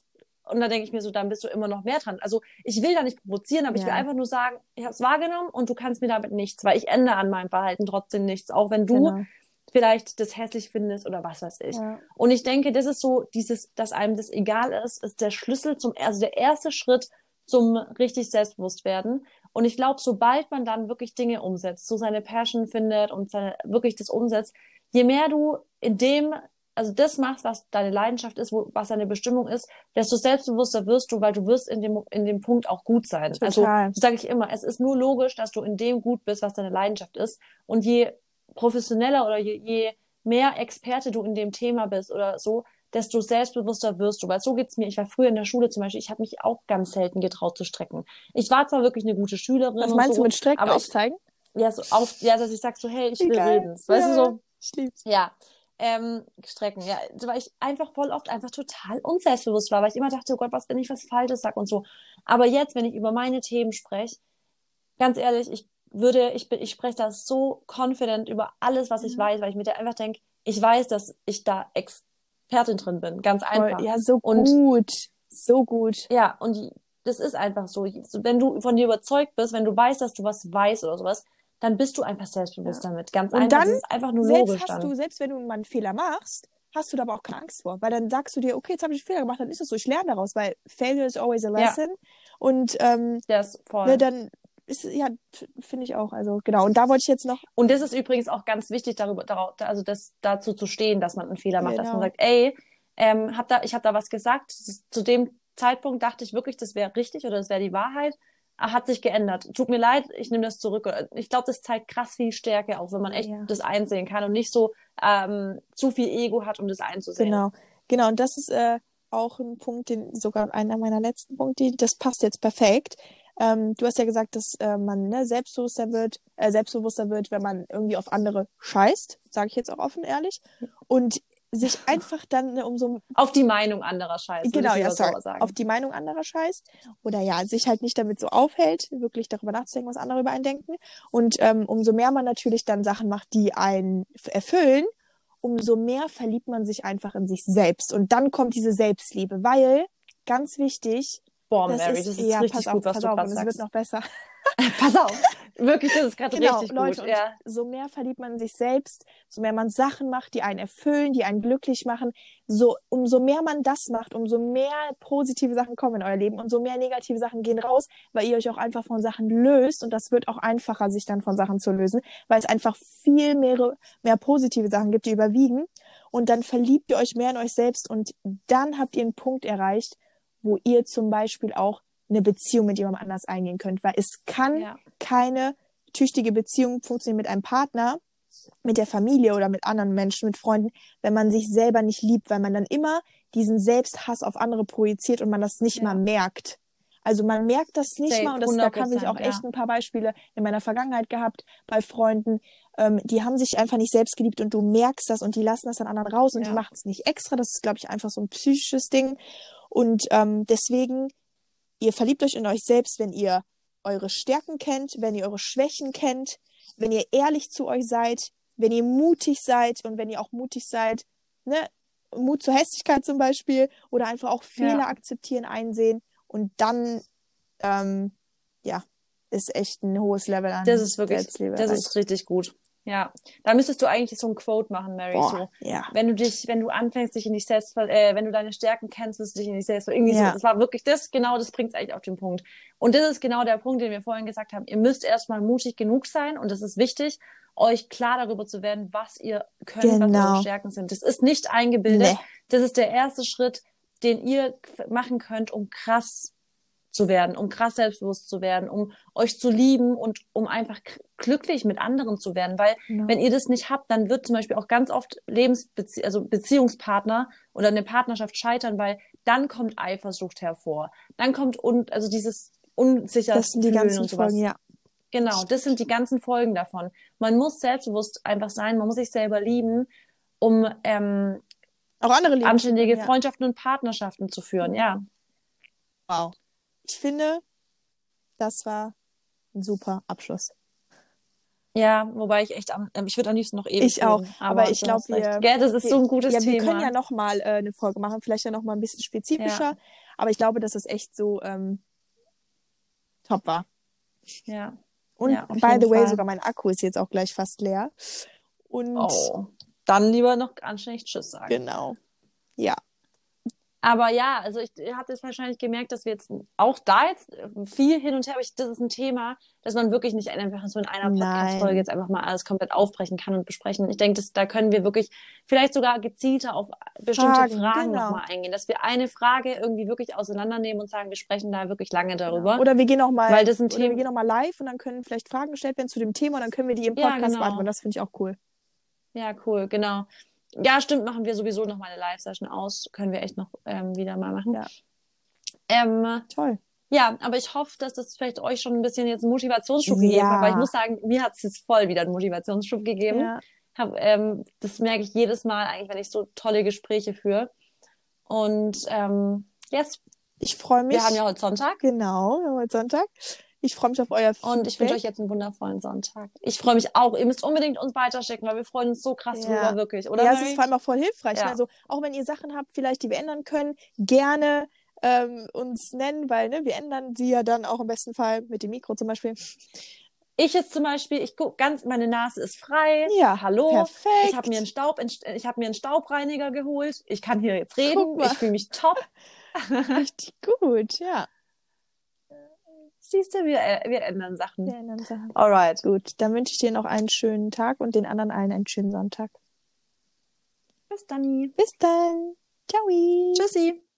und dann denke ich mir so, dann bist du immer noch mehr dran. Also ich will da nicht provozieren, aber ja. ich will einfach nur sagen, ich habe es wahrgenommen und du kannst mir damit nichts, weil ich ändere an meinem Verhalten trotzdem nichts, auch wenn du genau. vielleicht das hässlich findest oder was weiß ich. Ja. Und ich denke, das ist so dieses, dass einem das egal ist, ist der Schlüssel zum, also der erste Schritt zum richtig selbstbewusst werden. Und ich glaube, sobald man dann wirklich Dinge umsetzt, so seine Passion findet und seine, wirklich das umsetzt, je mehr du in dem, also das machst, was deine Leidenschaft ist, wo, was deine Bestimmung ist, desto selbstbewusster wirst du, weil du wirst in dem, in dem Punkt auch gut sein. Also, Total. Also, sage ich immer, es ist nur logisch, dass du in dem gut bist, was deine Leidenschaft ist. Und je professioneller oder je, je mehr Experte du in dem Thema bist oder so, desto selbstbewusster wirst du. Weil so geht's mir. Ich war früher in der Schule zum Beispiel, ich habe mich auch ganz selten getraut zu strecken. Ich war zwar wirklich eine gute Schülerin. Was meinst so, du mit Strecken aber aufzeigen? Ich, ja, so auf, ja, dass ich sag so, hey, ich will Geil. reden. Weißt ja, du so? Stimmt. Ja. Ähm, strecken, ja, weil ich einfach voll oft einfach total unselbstbewusst war, weil ich immer dachte, oh Gott, was, wenn ich was Falsches sag und so. Aber jetzt, wenn ich über meine Themen spreche, ganz ehrlich, ich würde, ich bin, ich spreche da so confident über alles, was ich mhm. weiß, weil ich mir da einfach denke, ich weiß, dass ich da ex Expertin drin bin. Ganz einfach. Ja, so und, gut. So gut. Ja, und das ist einfach so. Wenn du von dir überzeugt bist, wenn du weißt, dass du was weißt oder sowas, dann bist du einfach selbstbewusst ja. damit. Ganz und einfach. Dann, das ist einfach nur selbst logisch. Hast dann. du, selbst wenn du mal einen Fehler machst, hast du da aber auch keine Angst vor. Weil dann sagst du dir, okay, jetzt habe ich einen Fehler gemacht, dann ist es so, ich lerne daraus, weil failure is always a lesson. Ja. Und ähm, das voll. Ne, dann ist, ja, finde ich auch. Also genau. Und da wollte ich jetzt noch. Und das ist übrigens auch ganz wichtig, darüber, darauf, also das dazu zu stehen, dass man einen Fehler macht, genau. dass man sagt, ey, ähm, hab da, ich habe da was gesagt. Zu dem Zeitpunkt dachte ich wirklich, das wäre richtig oder das wäre die Wahrheit. Hat sich geändert. Tut mir leid, ich nehme das zurück. Ich glaube, das zeigt krass viel Stärke, auch wenn man echt ja. das einsehen kann und nicht so ähm, zu viel Ego hat, um das einzusehen. Genau, genau. Und das ist äh, auch ein Punkt, den sogar einer meiner letzten Punkte, das passt jetzt perfekt. Ähm, du hast ja gesagt, dass äh, man ne, selbstbewusster wird, äh, selbstbewusster wird, wenn man irgendwie auf andere scheißt, sage ich jetzt auch offen ehrlich. Und sich einfach dann ne, um so auf die Meinung anderer scheißt. Genau, ja, sorry, sagen. auf die Meinung anderer scheißt oder ja, sich halt nicht damit so aufhält, wirklich darüber nachzudenken, was andere über einen denken. Und ähm, umso mehr man natürlich dann Sachen macht, die einen erfüllen, umso mehr verliebt man sich einfach in sich selbst. Und dann kommt diese Selbstliebe, weil ganz wichtig. Boah, Mary, das ist, ja, richtig gut, auf, was pass du auf, sagst. Es wird noch besser. pass auf. Wirklich, das ist gerade genau, richtig Leute, gut. Ja. So mehr verliebt man sich selbst, so mehr man Sachen macht, die einen erfüllen, die einen glücklich machen. So, umso mehr man das macht, umso mehr positive Sachen kommen in euer Leben, und so mehr negative Sachen gehen raus, weil ihr euch auch einfach von Sachen löst. Und das wird auch einfacher, sich dann von Sachen zu lösen, weil es einfach viel mehr, mehr positive Sachen gibt, die überwiegen. Und dann verliebt ihr euch mehr in euch selbst und dann habt ihr einen Punkt erreicht, wo ihr zum Beispiel auch eine Beziehung mit jemandem anders eingehen könnt, weil es kann ja. keine tüchtige Beziehung funktionieren mit einem Partner, mit der Familie oder mit anderen Menschen, mit Freunden, wenn man sich selber nicht liebt, weil man dann immer diesen Selbsthass auf andere projiziert und man das nicht ja. mal merkt. Also man merkt das nicht Safe, mal und das, da kann ich auch echt ja. ein paar Beispiele in meiner Vergangenheit gehabt bei Freunden, ähm, die haben sich einfach nicht selbst geliebt und du merkst das und die lassen das dann anderen raus und ja. die machen es nicht extra. Das ist, glaube ich, einfach so ein psychisches Ding. Und ähm, deswegen Ihr verliebt euch in euch selbst, wenn ihr eure Stärken kennt, wenn ihr eure Schwächen kennt, wenn ihr ehrlich zu euch seid, wenn ihr mutig seid und wenn ihr auch mutig seid, ne, Mut zur Hässlichkeit zum Beispiel oder einfach auch Fehler ja. akzeptieren, einsehen und dann, ähm, ja, ist echt ein hohes Level an. Das ist wirklich, das ist richtig gut. Ja, da müsstest du eigentlich so ein Quote machen, Mary. Boah, so, ja. Wenn du dich, wenn du anfängst, dich in dich selbst, äh, wenn du deine Stärken kennst, wirst du dich in dich selbst, irgendwie ja. so. Das war wirklich das, genau, das bringt es eigentlich auf den Punkt. Und das ist genau der Punkt, den wir vorhin gesagt haben. Ihr müsst erstmal mutig genug sein und das ist wichtig, euch klar darüber zu werden, was ihr könnt, genau. was eure genau. Stärken sind. Das ist nicht eingebildet. Nee. Das ist der erste Schritt, den ihr machen könnt, um krass zu werden, um krass selbstbewusst zu werden, um euch zu lieben und um einfach glücklich mit anderen zu werden. Weil genau. wenn ihr das nicht habt, dann wird zum Beispiel auch ganz oft Lebensbezie also Beziehungspartner oder eine Partnerschaft scheitern, weil dann kommt Eifersucht hervor. Dann kommt un also dieses unsicher Das sind die ganzen und sowas. Folgen, ja. Genau, das sind die ganzen Folgen davon. Man muss selbstbewusst einfach sein, man muss sich selber lieben, um ähm, auch andere anständige ja. Freundschaften und Partnerschaften zu führen, ja. Wow ich finde, das war ein super Abschluss. Ja, wobei ich echt am, ähm, ich würde am liebsten noch ewig Ich auch, reden, aber, aber ich glaube, wir, ja, das ist wir, so ein gutes ja, Thema. Wir können ja noch mal äh, eine Folge machen, vielleicht ja noch mal ein bisschen spezifischer, ja. aber ich glaube, dass es echt so ähm, top war. Ja. Und ja, by the way, Fall. sogar mein Akku ist jetzt auch gleich fast leer. Und oh, dann lieber noch anständig Tschüss sagen. Genau. Ja, aber ja, also ich habe jetzt wahrscheinlich gemerkt, dass wir jetzt auch da jetzt viel hin und her, aber ich, das ist ein Thema, dass man wirklich nicht einfach so in einer Podcast-Folge jetzt einfach mal alles komplett aufbrechen kann und besprechen. Ich denke, da können wir wirklich vielleicht sogar gezielter auf bestimmte Fragen, Fragen genau. nochmal eingehen, dass wir eine Frage irgendwie wirklich auseinandernehmen und sagen, wir sprechen da wirklich lange darüber. Ja. Oder wir gehen auch mal, weil das ein Thema, wir gehen noch mal live und dann können vielleicht Fragen gestellt werden zu dem Thema und dann können wir die im Podcast ja, genau. beantworten. Das finde ich auch cool. Ja, cool, genau. Ja, stimmt, machen wir sowieso noch mal eine Live-Session aus. Können wir echt noch ähm, wieder mal machen. Ja. Ähm, Toll. Ja, aber ich hoffe, dass das vielleicht euch schon ein bisschen jetzt einen Motivationsschub ja. gegeben hat, weil ich muss sagen, mir hat es jetzt voll wieder einen Motivationsschub gegeben. Ja. Hab, ähm, das merke ich jedes Mal eigentlich, wenn ich so tolle Gespräche führe. Und ähm, jetzt. Ich freue mich. Wir haben ja heute Sonntag. Genau, wir haben heute Sonntag. Ich freue mich auf euer Feedback. Und ich wünsche euch jetzt einen wundervollen Sonntag. Ich freue mich auch. Ihr müsst unbedingt uns weiterschicken, weil wir freuen uns so krass ja. drüber, wirklich. Oder ja, es ist vor allem auch voll hilfreich. Ja. Also auch wenn ihr Sachen habt, vielleicht, die wir ändern können, gerne ähm, uns nennen, weil ne, wir ändern sie ja dann auch im besten Fall mit dem Mikro zum Beispiel. Ich jetzt zum Beispiel, ich guck ganz, meine Nase ist frei. Ja, hallo. Perfekt. Ich habe mir einen Staub, ich habe mir einen Staubreiniger geholt. Ich kann hier jetzt reden. Ich fühle mich top. Richtig gut, ja. Siehst du, wir, äh, wir ändern Sachen. Wir ändern Sachen. Alright. Gut, dann wünsche ich dir noch einen schönen Tag und den anderen allen einen schönen Sonntag. Bis dann. Bis dann. Ciao. Tschüssi.